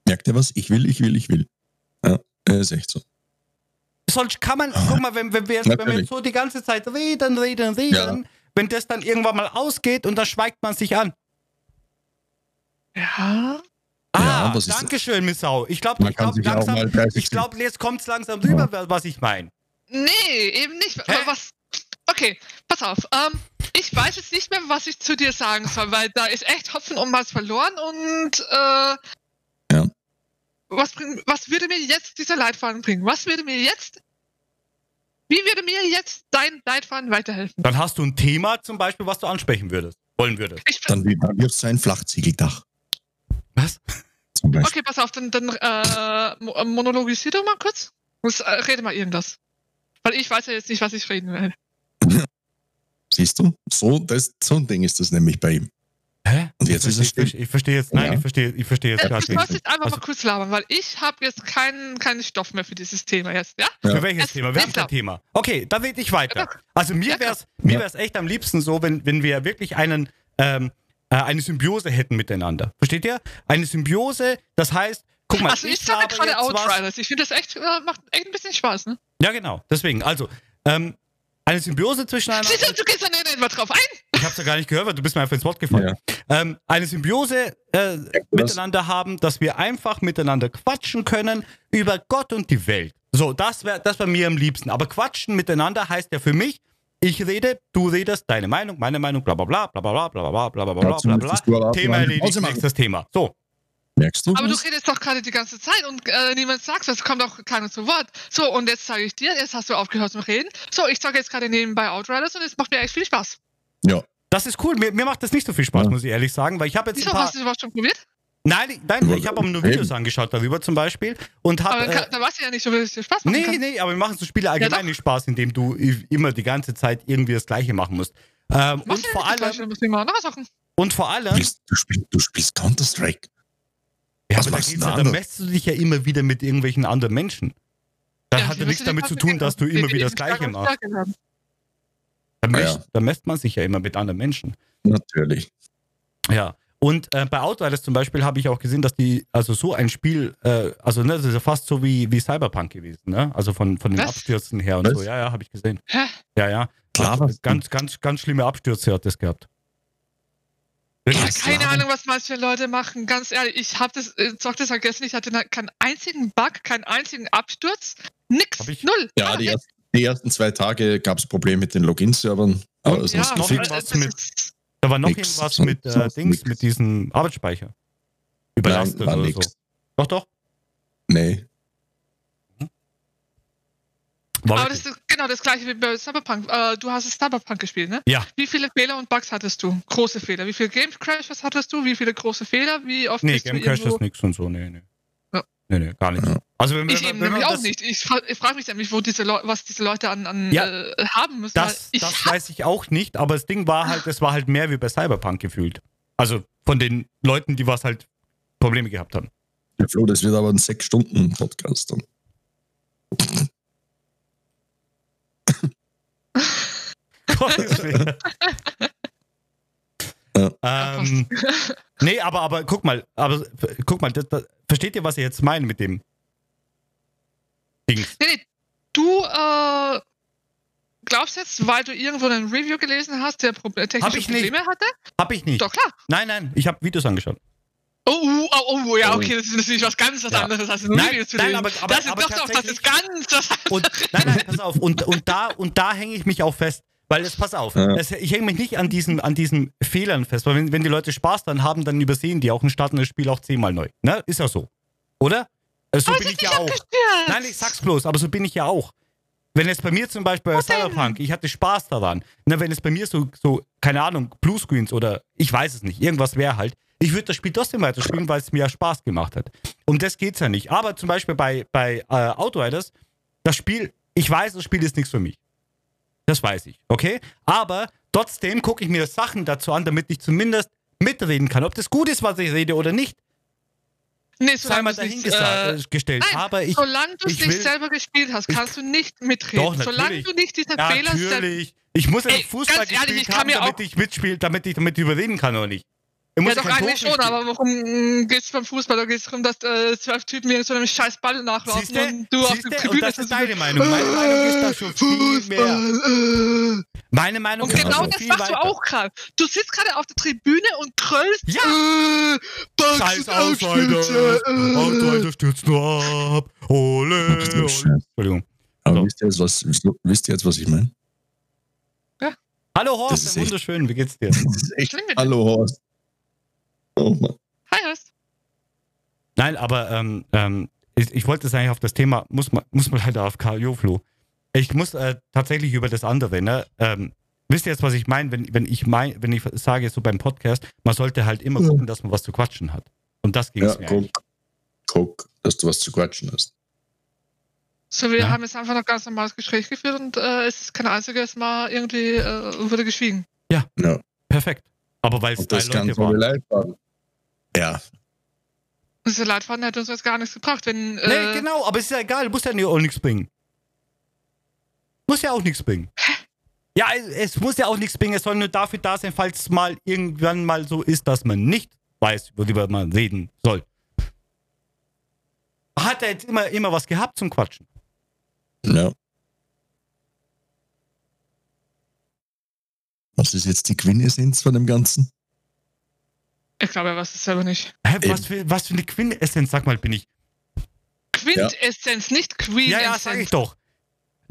Merkt ihr was? Ich will, ich will, ich will. Ja, ist echt so. Sonst kann man, guck mal, wenn, wenn, wir, jetzt, wenn wir jetzt so die ganze Zeit reden, reden, reden, wenn das dann irgendwann mal ausgeht und dann schweigt man sich an. Ja. Ah, was ist- danke schön, Miss Sau. Ich glaube, ich glaube langsam, mal 30 ich glaube, jetzt kommt es langsam rüber, was ich meine. Nee, eben nicht. Hä? Aber was. Okay, pass auf. Ähm, ich weiß jetzt nicht mehr, was ich zu dir sagen soll, weil da ist echt Hopfen und Malz verloren und äh, Ja. was, bring, was würde mir jetzt dieser Leitfaden bringen? Was würde mir jetzt. Wie würde mir jetzt dein Leitfaden weiterhelfen? Dann hast du ein Thema zum Beispiel, was du ansprechen würdest, wollen würdest. Ich, Dann, dann wirft sein Flachziegeldach. Was? Okay, pass auf, dann, dann äh, äh, monologisier doch mal kurz. Muss, äh, rede mal irgendwas. Weil ich weiß ja jetzt nicht, was ich reden will. Siehst du? So, das, so ein Ding ist das nämlich bei ihm. Hä? Und jetzt ich ist es verstehe, still. ich verstehe jetzt, nein, Ja. ich verstehe, ich verstehe jetzt Ja, gerade du nicht. sollst jetzt einfach Also- mal kurz labern, weil ich habe jetzt keinen, keinen Stoff mehr für dieses Thema jetzt, ja? Ja. Für welches Es- Thema? Wir haben Mister. kein Thema. Okay, dann rede ich weiter. Also mir Ja, wäre es mir wär's echt am liebsten so, wenn, wenn wir wirklich einen, ähm, äh, eine Symbiose hätten miteinander. Versteht ihr? Eine Symbiose, das heißt, guck mal, also ich, ich sage gerade jetzt. Outriders. Ich finde das echt, äh, macht echt ein bisschen Spaß, ne? Ja, genau. Deswegen, also, ähm, eine Symbiose zwischen einer. Siehst du, du gehst da nicht drauf ein? Ich hab's ja gar nicht gehört, weil du bist mir einfach ins Wort gefallen. Ähm, eine Symbiose äh, miteinander haben, dass wir einfach miteinander quatschen können über Gott und die Welt. So, das wäre das wär mir am liebsten. Aber quatschen miteinander heißt ja für mich, ich rede, du redest, deine Meinung, meine Meinung, bla bla bla, bla bla bla bla bla bla bla bla bla bla. auch Thema erledigt, nächstes Thema. So, Merkst du? Aber du redest doch gerade die ganze Zeit und äh, niemand sagt was, kommt auch keiner zu Wort. So, und jetzt sage ich dir, jetzt hast du aufgehört zu reden. So, ich sage jetzt gerade nebenbei Outriders und es macht mir echt viel Spaß. ja. Das ist cool. Mir, mir macht das nicht so viel Spaß, Ja. muss ich ehrlich sagen, weil ich habe jetzt Wieso ein paar. hast du überhaupt schon probiert? Nein, ich- nein, ich habe aber nur Eben. Videos angeschaut darüber zum Beispiel und Aber habe. dann, kann, dann weißt du ja nicht, so wie es dir Spaß machen Nee, kann. nee, aber wir machen so Spiele allgemein doch. nicht Spaß, indem du immer die ganze Zeit irgendwie das Gleiche machen musst. Ähm, und, vor ja allem, Sachen. und vor Du allem, spielst, du spielst, du spielst Counter-Strike. ja, was aber da, ja, da messt du dich ja immer wieder mit irgendwelchen anderen Menschen. Dann Ja, hat ja nichts damit zu tun, dass du immer wieder das Gleiche machst. Haben. Da, Ah, messt, ja. da messt man sich ja immer mit anderen Menschen. Natürlich. Ja. Und äh, bei Outriders zum Beispiel habe ich auch gesehen, dass die, also so ein Spiel, äh, also ne, das ist ja fast so wie, wie Cyberpunk gewesen, ne? Also von, von den Was? Abstürzen her und Was? so. Ja, ja, habe ich gesehen. Hä? Ja, ja. Klar, Also, ganz, ganz, ganz schlimme Abstürze hat das gehabt. Ich habe keine. Ahnung, was manche Leute machen. Ganz ehrlich, ich habe das, äh, sag das vergessen, ich hatte keinen einzigen Bug, keinen einzigen Absturz. Nix. Null. Ja, die, nichts. Die ersten zwei Tage gab es Probleme mit den Login-Servern. Aber Und- sonst ja, noch irgendwas mit- Da war noch Nix, irgendwas mit äh, Dings, nix. mit diesem Arbeitsspeicher. Nein, Überlastet war oder nix. so. Doch, doch. Nee. War Aber das ist genau das gleiche wie bei Cyberpunk. Äh, du hast Cyberpunk gespielt, ne? Ja. Wie viele Fehler und Bugs hattest du? Große Fehler. Wie viele Game Crashes hattest du? Wie viele große Fehler? Wie oft nee, bist Game du Crash irgendwo... ist nix und so. Nee, nee. Ja. Nee, nee, gar nicht. Ja. Also wenn, Ich wenn, eben wenn nämlich auch das, nicht. Ich, fra ich frage mich nämlich, wo diese Leu was diese Leute an, an Ja. äh, haben müssen. Das, ich das weiß ich auch nicht, aber das Ding war halt, es war halt mehr wie bei Cyberpunk gefühlt. Also von den Leuten, die was halt Probleme gehabt haben. Der Flo, das wird aber ein sechs Stunden Podcast dann. Gottes Willen. Ja. ähm, nee, aber, aber guck mal, aber guck mal, das, das, versteht ihr, was ich jetzt meine mit dem Dings? Nee, nee. Du äh, glaubst jetzt, weil du irgendwo ein Review gelesen hast, der Pro äh, technische ich nicht. Probleme hatte? Hab ich nicht. Doch klar. Nein, nein, ich habe Videos angeschaut. Oh, oh, oh, oh, ja, Oh. okay, das ist natürlich was ganz was Ja. anderes als ein Nein, Review zu nein, lesen. aber- aber- das ist aber doch, doch, das ist ganz was Und nein, nein, pass auf. Und, und da, und da hänge ich mich auch fest. Weil es, pass auf, Ja. es, ich hänge mich nicht an diesen, an diesen Fehlern fest, weil wenn, wenn die Leute Spaß dann haben, dann übersehen die auch ein startendes Spiel auch zehnmal neu. Ne? Ist ja so. Oder? Äh, So bin es ich ja auch. Nein, ich sag's bloß, aber so bin ich ja auch. Wenn jetzt bei mir zum Beispiel bei? Cyberpunk, ich hatte Spaß daran. Na, wenn es bei mir so, so, keine Ahnung, Bluescreens oder ich weiß es nicht, irgendwas wäre halt, ich würde das Spiel trotzdem weiterspielen, weil es mir ja Spaß gemacht hat. Um das geht's ja nicht. Aber zum Beispiel bei, bei äh, Outriders, das Spiel, ich weiß, das Spiel ist nichts für mich. Das weiß ich, okay? Aber trotzdem gucke ich mir Sachen dazu an, damit ich zumindest mitreden kann. Ob das gut ist, was ich rede oder nicht, Nee, sei mal dahingestellt. äh, nein, aber ich, solange du es ich nicht will- selber gespielt hast, kannst du nicht mitreden. Doch, solange natürlich. du nicht diesen Fehler selbst. Natürlich. Ich muss ja Ey, Fußball ehrlich, gespielt haben, damit ich mitspiele, damit ich damit überreden kann oder nicht. Ich muss Ja, doch eigentlich schon, aber warum geht es beim Fußball? Da geht es darum, dass äh, zwölf Typen mir so einem scheiß Ball nachlaufen Siehste? und du auf Siehste? der Und Tribüne das ist deine Meinung. Meine Meinung ist da schon viel mehr. Fußball, äh. Meine Meinung Und ist da genau das machst weiter. du auch gerade. Du sitzt gerade auf der Tribüne und kröllst. Ja. Äh, Scheiß und Abstürze, Outriders. äh. Stürzt nur ab. Ole. Entschuldigung. Aber So. wisst, ihr jetzt, was, wisst ihr jetzt, was ich meine? Hallo Das Horst, wunderschön. Wie geht's dir? Das ist echt. Schlimm mit- Hallo Horst. Oh Mann. Hi, Horst. Nein, aber ähm, ähm, ich, ich wollte es eigentlich auf das Thema, muss man, muss man halt auf Karl-Joflo. Ich muss äh, tatsächlich über das andere, ne? Ähm, wisst ihr jetzt, was ich meine, wenn, wenn ich mein, wenn ich sage so beim Podcast, man sollte halt immer Ja. gucken, dass man was zu quatschen hat. Und das ging es Ja, mir guck, eigentlich. guck, dass du was zu quatschen hast. So, wir Ja. haben jetzt einfach noch ganz normales Gespräch geführt und äh, es ist kein einziges Mal irgendwie äh, wurde geschwiegen. Ja. Perfekt. Aber weil es drei Leute waren. Ja, Diese Leitfaden hätte uns jetzt gar nichts gebracht, wenn. Äh, Nee, genau, aber es ist ja egal, muss ja auch nichts bringen. Muss ja auch nichts bringen. Ja, es, es muss ja auch nichts bringen, es soll nur dafür da sein, falls es mal irgendwann mal so ist, dass man nicht weiß, worüber man reden soll. Hat er jetzt immer, immer was gehabt zum Quatschen? ja. Was ist jetzt die Quintessenz von dem Ganzen? Ich glaube, er weiß es selber nicht. Hä, was, für, was für eine Quintessenz, sag mal, bin ich. Quintessenz, nicht Queen. Ja, ja, sag ich doch.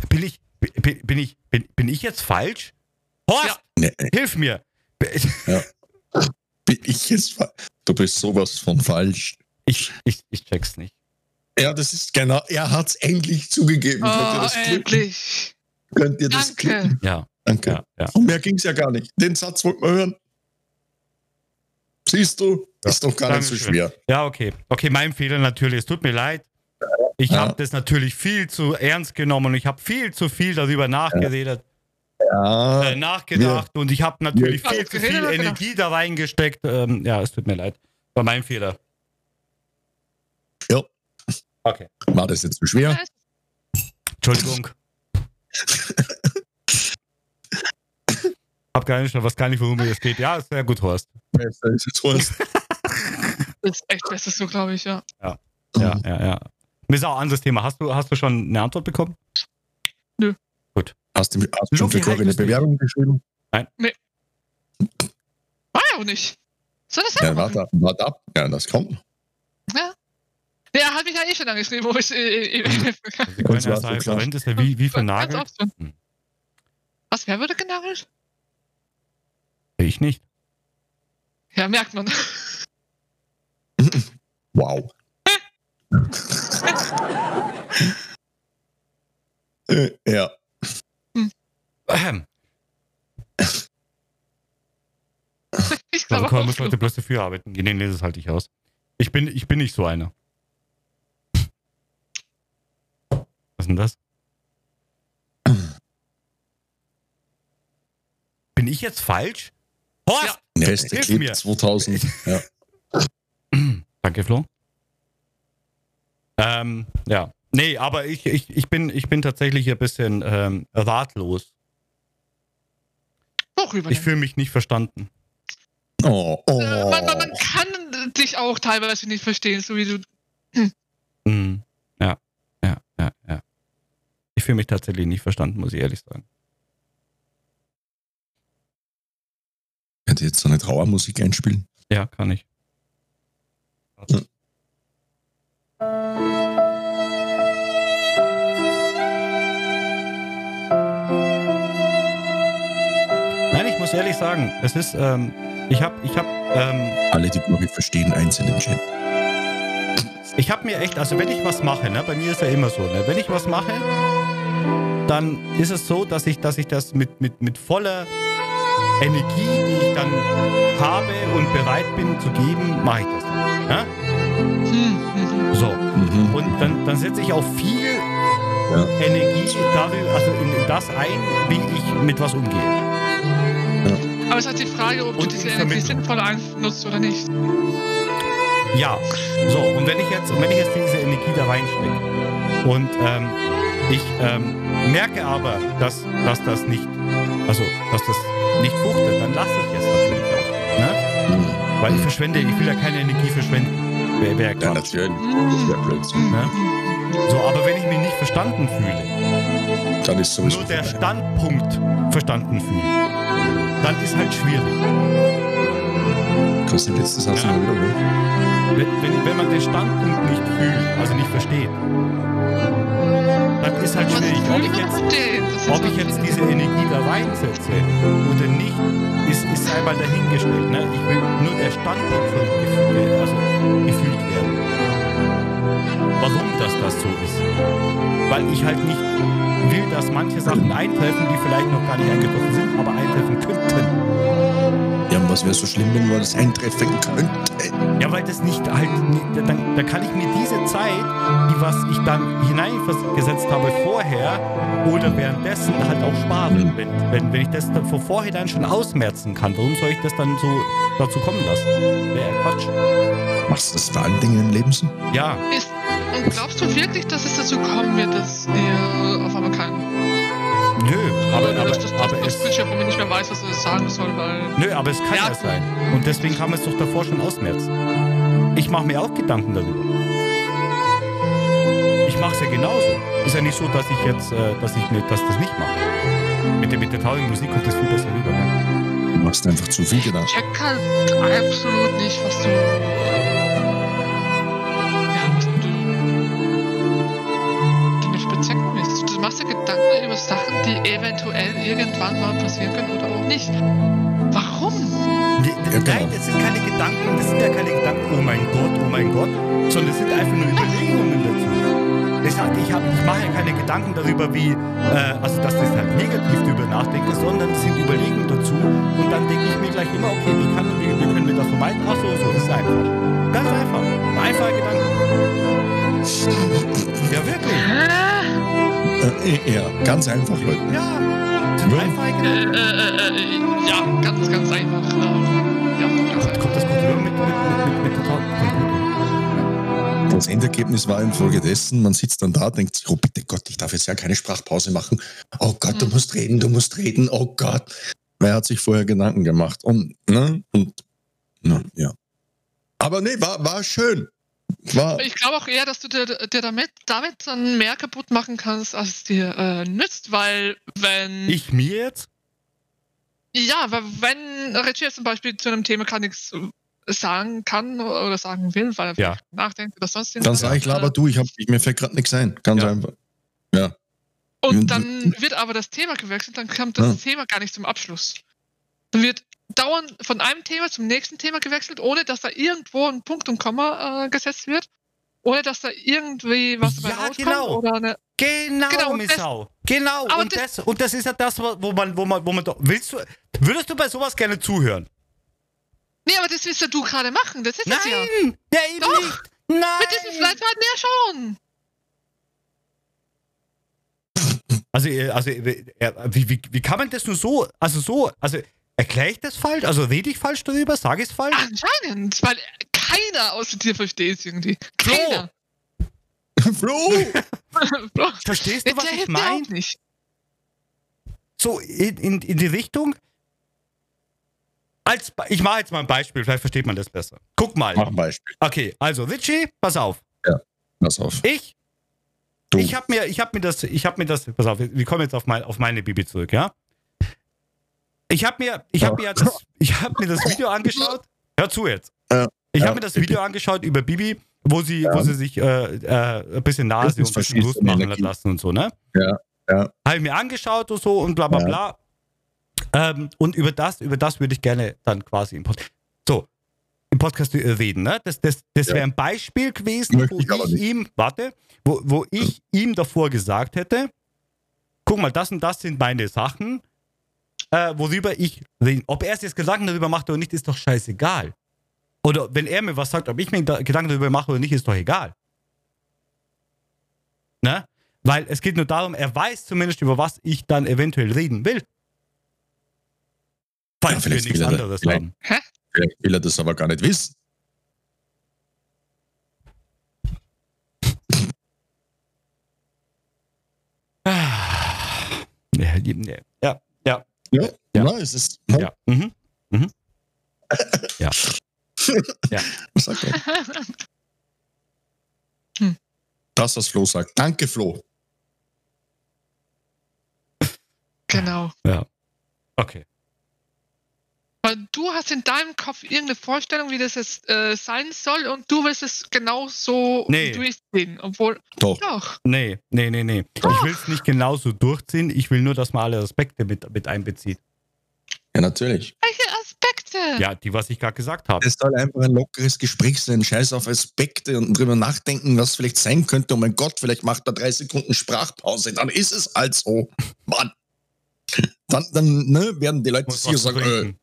Bin ich, bin, bin ich, bin, bin ich jetzt falsch? Horst, Ja. Nee, hilf mir. bin ich jetzt fa- Du bist sowas von falsch. Ich, ich, ich check's nicht. Ja, das ist genau. Er hat's endlich zugegeben. könnt ihr Oh, das klicken? endlich. Könnt ihr das Danke. klicken? Ja, Danke. ja, ja. Und mehr ging's ja gar nicht. Den Satz wollten wir hören. Siehst du? Ja. Ist doch gar nicht so Dankeschön. schwer. Ja, okay. Okay, mein Fehler natürlich. Es tut mir leid. Ich Ja. habe das natürlich viel zu ernst genommen und ich habe viel zu viel darüber nachgeredet, Ja. äh, nachgedacht und ich habe natürlich viel zu viel gedacht? Energie da reingesteckt. Ähm, ja, es tut mir leid. War mein Fehler. Ja. Okay. War das jetzt zu schwer? Entschuldigung. hab gar nicht, was gar nicht, worum es geht. Ja, ist sehr gut, Horst. Besser ist Horst. Das ist echt besser so, glaube ich, ja. Ja, ja, ja. Mir ist auch ein anderes Thema. Hast du, hast du schon eine Antwort bekommen? Hast du, hast du schon für Cory eine es nicht. Bewerbung geschrieben? War ja auch nicht. Soll das Ja, warte, warte ab. Ja, das kommt. Ja. Ja, er hat mich ja eh schon angeschrieben, wo ich äh, äh, helfen kann. Sie können ja sagen. Verwend ist ja wie, wie oft schon. Hm. Was, wer wurde genagelt? Ich nicht. Ja, merkt man. Wow. Äh, ja. Ähm, Ich also glaube auch. muss heute bloß dafür arbeiten. Nee, nee, das halte ich aus. Ich bin, ich bin nicht so einer. Was ist denn das? Bin ich jetzt falsch? Horst! Beste hilf Clip mir. 2000. Ja. Danke, Flo. Ähm, ja. Nee, aber ich, ich, ich, bin, ich bin tatsächlich ein bisschen ähm, ratlos. Worüber Ich fühle mich nicht verstanden. Oh, oh. Äh, man, man, man kann dich auch teilweise nicht verstehen, so wie du. Mhm. Ja, ja, ja, ja. Ich fühle mich tatsächlich nicht verstanden, muss ich ehrlich sagen. Könnt ihr jetzt so eine Trauermusik einspielen? Ja, kann ich. Hm. Nein, ich muss ehrlich sagen, es ist, ähm, ich habe, ich habe, ähm, Alle, die Cory verstehen, eins in den Chat. ich habe mir echt, also wenn ich was mache, ne, bei mir ist ja immer so, ne, wenn ich was mache, dann ist es so, dass ich, dass ich das mit, mit, mit voller Energie, die ich dann habe und bereit bin zu geben, mache ich das. Ja? Hm. So. Mhm. Und dann, dann setze ich auch viel Ja. Energie darüber, also in das ein, wie ich mit was umgehe. Aber es ist halt die Frage, ob du Und diese in Energie sinnvoll einnutzt oder nicht. Ja, so, und wenn ich jetzt, und wenn ich jetzt diese Energie da reinstecke und ähm, ich ähm, merke aber, dass, dass das nicht, also dass das nicht fruchtet, dann lasse ich es natürlich auch. Ne? Mhm. Weil ich verschwende, ich will ja keine Energie verschwenden. Wäre wär Ja, natürlich. Das wäre Blödsinn. Ne? So, aber wenn ich mich nicht verstanden fühle, Dann ist sowieso nur der vorbei. Standpunkt verstanden fühle, dann ist halt schwierig. Kannst du den letzten Satz Ja. mal wiederholen? Wenn, wenn, wenn man den Standpunkt nicht fühlt, also nicht versteht, ist halt schwierig. Ob ich jetzt, ob ich jetzt diese Energie da reinsetze oder nicht, ist, ist sei mal dahingestellt. Ne? Ich will nur der Standpunkt soll gefühlt, also gefühlt werden. Warum das das so ist? Weil ich halt nicht will, dass manche Sachen eintreffen, die vielleicht noch gar nicht eingetroffen sind, aber eintreffen könnten. Ja, und was wäre so schlimm, wenn man das eintreffen könnte? Ja, weil das nicht halt, dann, dann kann ich mir diese Zeit, die was ich dann hineingesetzt habe vorher oder währenddessen halt auch sparen. Mhm. Wenn, wenn, wenn ich das dann von vorhinein schon ausmerzen kann, warum soll ich das dann so dazu kommen lassen? Wäre ja Quatsch. Machst du das vor allen Dingen im Leben so? Ja, Ist, und glaubst du wirklich, dass es dazu kommen wird, dass er auf einmal kann? Nö, aber, aber, dass das, das, aber das es, Bildschirm von mir nicht mehr weiß, was er sagen soll, weil. nö, aber es kann ja, Ja. sein. Und deswegen kann man es doch davor schon ausmerzen. Ich mache mir auch Gedanken darüber. Ich mache es ja genauso. Ist ja nicht so, dass ich jetzt, äh, dass ich mir, dass das nicht mache. Mit der, mit der traurigen Musik kommt das viel besser rüber. Ne? Du machst einfach zu viel Ich Gedanken. check halt absolut nicht, was du. Gedanken über Sachen, die eventuell irgendwann mal passieren können oder auch nicht. Warum? Nee, Ja, genau. Nein, das sind keine Gedanken, das sind ja keine Gedanken, oh mein Gott, oh mein Gott, sondern das sind einfach nur Überlegungen dazu. Ich sagte, ich, hab, ich mache ja keine Gedanken darüber, wie, äh, also dass ich halt negativ darüber nachdenke, sondern es sind Überlegungen dazu und dann denke ich mir gleich immer, okay, wie, kann, wie, wie können wir das vermeiden? Ach so, so, das ist einfach. Ganz einfach. Ein einfacher Gedanke. Ja, wirklich. Hä? Äh, ja, ganz einfach, Leute. Ja. Sind Ja. einfache Äh, äh, äh, ja, ganz, ganz einfach. Ja, ganz einfach. Kommt das rüber mit, mit, mit, mit, mit. Das Endergebnis war infolgedessen, man sitzt dann da, denkt sich, oh bitte Gott, ich darf jetzt ja keine Sprachpause machen. Oh Gott, du musst reden, du musst reden, oh Gott. Wer hat sich vorher Gedanken gemacht? Und, ne? Und, ne, ja. Aber nee, war, war schön. War, Ich glaube auch eher, dass du dir, dir damit, damit dann mehr kaputt machen kannst, als es dir äh, nützt, weil wenn. Ich mir jetzt? Ja, weil wenn Reggie jetzt zum Beispiel zu einem Thema gar nichts äh, sagen kann oder sagen will, weil er Ja. nachdenkt oder sonst dann irgendwas. sage ich, laber du, ich hab, ich, mir fällt gerade nichts ein. Ganz Ja. einfach. Und dann wird aber das Thema gewechselt, dann kommt das Ja. Thema gar nicht zum Abschluss. Dann wird dauernd von einem Thema zum nächsten Thema gewechselt, ohne dass da irgendwo ein Punkt und Komma äh, gesetzt wird. Ohne dass da irgendwie was dabei Ja, rauskommt. genau. Oder eine, Genau, Genau, und Missau. Genau. aber Und das, und das ist ja das, wo man, wo man, wo man doch. Willst du, würdest du bei sowas gerne zuhören? nee, aber das willst ja du gerade machen. Das ist Nein! es ja. Ja, eben Doch. nicht! Nein! Mit diesen Flatrate ja schon. Also, äh, also äh, äh, wie, wie, wie kann man das nur so, also so, also erkläre ich das falsch? Also rede ich falsch darüber? Sage ich es falsch? Anscheinend, weil keiner außer dir versteht es irgendwie. Keiner. Flo! Bro, Verstehst du, der was ich meine? So in, in, in die Richtung. Als, ich mache jetzt mal ein Beispiel, vielleicht versteht man das besser. Guck mal. Mach ein Beispiel. Okay, also Richie, pass auf. Pass auf. Ich Du. Ich habe mir, ich habe mir das, ich habe mir das, pass auf, wir kommen jetzt auf, mein, auf meine Bibi zurück, ja? Ich habe mir, ich habe mir ich habe mir das Video angeschaut. Hör zu jetzt. Ich habe mir das. Video angeschaut über Bibi, wo sie, Ja. wo sie sich äh, äh, ein bisschen Nase und ein bisschen Lust machen Energie. lassen und so, ne? Ja, ja. Habe ich mir angeschaut und so und bla bla Ja. bla. Ähm, und über das, über das würde ich gerne dann quasi im Pod- So. im Podcast reden. Ne? Das, das, das Ja. wäre ein Beispiel gewesen, Möchte wo ich ich ihm, warte, wo, wo ich ihm davor gesagt hätte, guck mal, das und das sind meine Sachen, äh, worüber ich reden. Ob er es jetzt Gedanken darüber macht oder nicht, ist doch scheißegal. Oder wenn er mir was sagt, ob ich mir da Gedanken darüber mache oder nicht, ist doch egal. Ne? Weil es geht nur darum, er weiß zumindest, über was ich dann eventuell reden will. Ja, Falls wir vielleicht nichts will er- anderes vielleicht- haben. Vielleicht will er das aber gar nicht wissen. Ja, ja, ja, ja. Ja, Ja. Na, es ist. ja. Mhm. Mhm. Ja. Was sagt er? Hm. Das, was Flo sagt. Danke, Flo. Genau. Okay. Weil du hast in deinem Kopf irgendeine Vorstellung, wie das jetzt äh, sein soll und du willst es genau so Nee. durchziehen. Obwohl, Doch. doch. Nee, nee, nee, nee. Ich will es nicht genauso durchziehen. Ich will nur, dass man alle Aspekte mit, mit einbezieht. Ja, natürlich. Welche Aspekte? Ja, die, was ich gerade gesagt habe. Es soll einfach ein lockeres Gespräch sein. Scheiß auf Aspekte und drüber nachdenken, was vielleicht sein könnte. Oh mein Gott, vielleicht macht er drei Sekunden Sprachpause. Dann ist es halt so. Mann. Dann, dann ne, werden die Leute sicher was sagen, äh,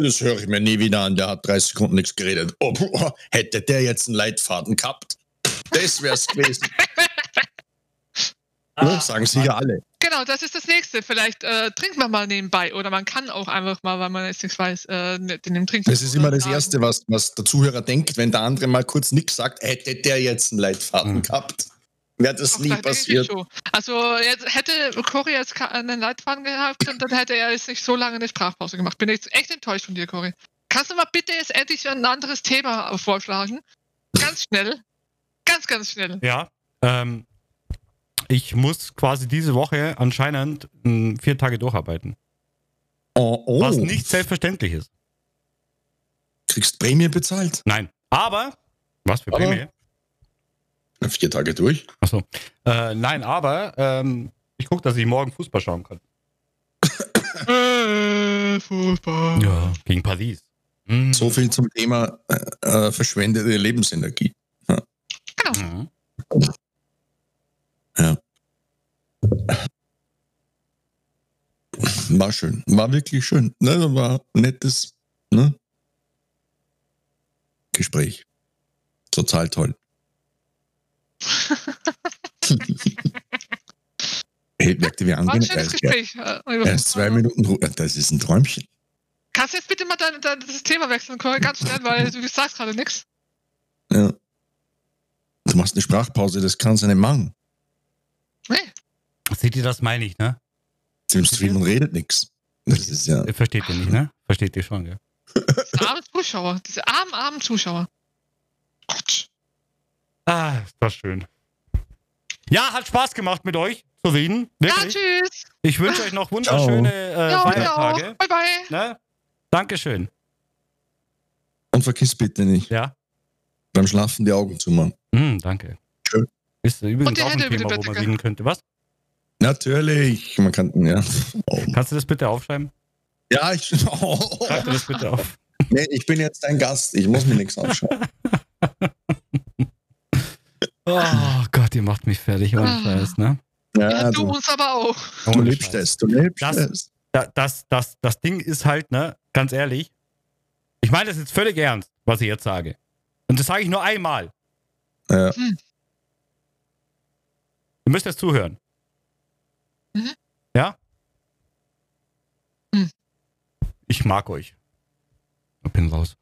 das höre ich mir nie wieder an. Der hat drei Sekunden nichts geredet. Oh, boah, hätte der jetzt einen Leitfaden gehabt. Das wär's gewesen. Ne, sagen sicher alle. Genau, das ist das nächste. Vielleicht äh, trinkt man mal nebenbei oder man kann auch einfach mal, weil man jetzt nichts weiß, äh, in dem Trinken. Das ist immer das Erste, was, was der Zuhörer denkt, wenn der andere mal kurz nichts sagt, hätte der jetzt einen Leitfaden Mhm. gehabt. Wäre das nie passiert. Also jetzt hätte Cory jetzt einen Leitfaden gehabt und dann hätte er jetzt nicht so lange eine Sprachpause gemacht. Bin jetzt echt enttäuscht von dir, Cory. Kannst du mal bitte jetzt endlich ein anderes Thema vorschlagen? Ganz schnell. Ganz, ganz schnell. Ja. Ähm, ich muss quasi diese Woche anscheinend mh, vier Tage durcharbeiten. Oh, oh. Was nicht selbstverständlich ist. Kriegst Prämie bezahlt. Nein. Aber, was für Aber- Prämie? Vier Tage durch. Achso. Äh, nein, aber ähm, ich gucke, dass ich morgen Fußball schauen kann. Äh, Fußball. Ja. Gegen Paris. Mhm. So viel zum Thema äh, äh, verschwendete Lebensenergie. Mhm. War schön. War wirklich schön. Ne, war ein nettes ne? Gespräch. Total toll. Hey, merkte, wie War ein Gespräch. äh, erst zwei. Minuten. Ru- Das ist ein Träumchen. Kannst du jetzt bitte mal dein, dein, das Thema wechseln, ganz schnell, weil du sagst gerade nichts. Ja. Du machst eine Sprachpause, das kannst du nicht machen. Nee. Seht ihr, das meine ich, ne? Im Stream und redet nichts. Das ist ja. Versteht ihr nicht, ne? Versteht ihr schon, gell? Diese armen Zuschauer. Diese armen, armen Zuschauer. Gott. Ah, ist das schön. Ja, hat Spaß gemacht mit euch zu reden. Ja, Wirklich. tschüss. ich wünsche euch noch wunderschöne äh, Ja, Feiertage. ja. Bye, bye. Ne? Dankeschön. Und vergiss bitte nicht, Ja. beim Schlafen die Augen zu machen. Hm, danke. Schön. Ist übrigens Und die auch ein Hände die Thema, wo man reden könnte. Was? Natürlich. Man kann, ja. Oh. Kannst du das bitte aufschreiben? Ja, ich, oh. Schreib dir das bitte auf. nee, ich bin jetzt dein Gast. Ich muss mir nichts aufschreiben. Oh Gott, ihr macht mich fertig, ohne Ah. Scheiß, ne? Ja, Ja, du du, uns aber auch. du Scheiß. es. Du lebst Das- es. Da, das, das, das Ding ist halt, ne, ganz ehrlich, ich meine das jetzt völlig ernst, was ich jetzt sage. Und das sage ich nur einmal. Ja. Hm. Ihr müsst jetzt zuhören. Mhm. Ja? Hm. Ich mag euch. Ich bin raus.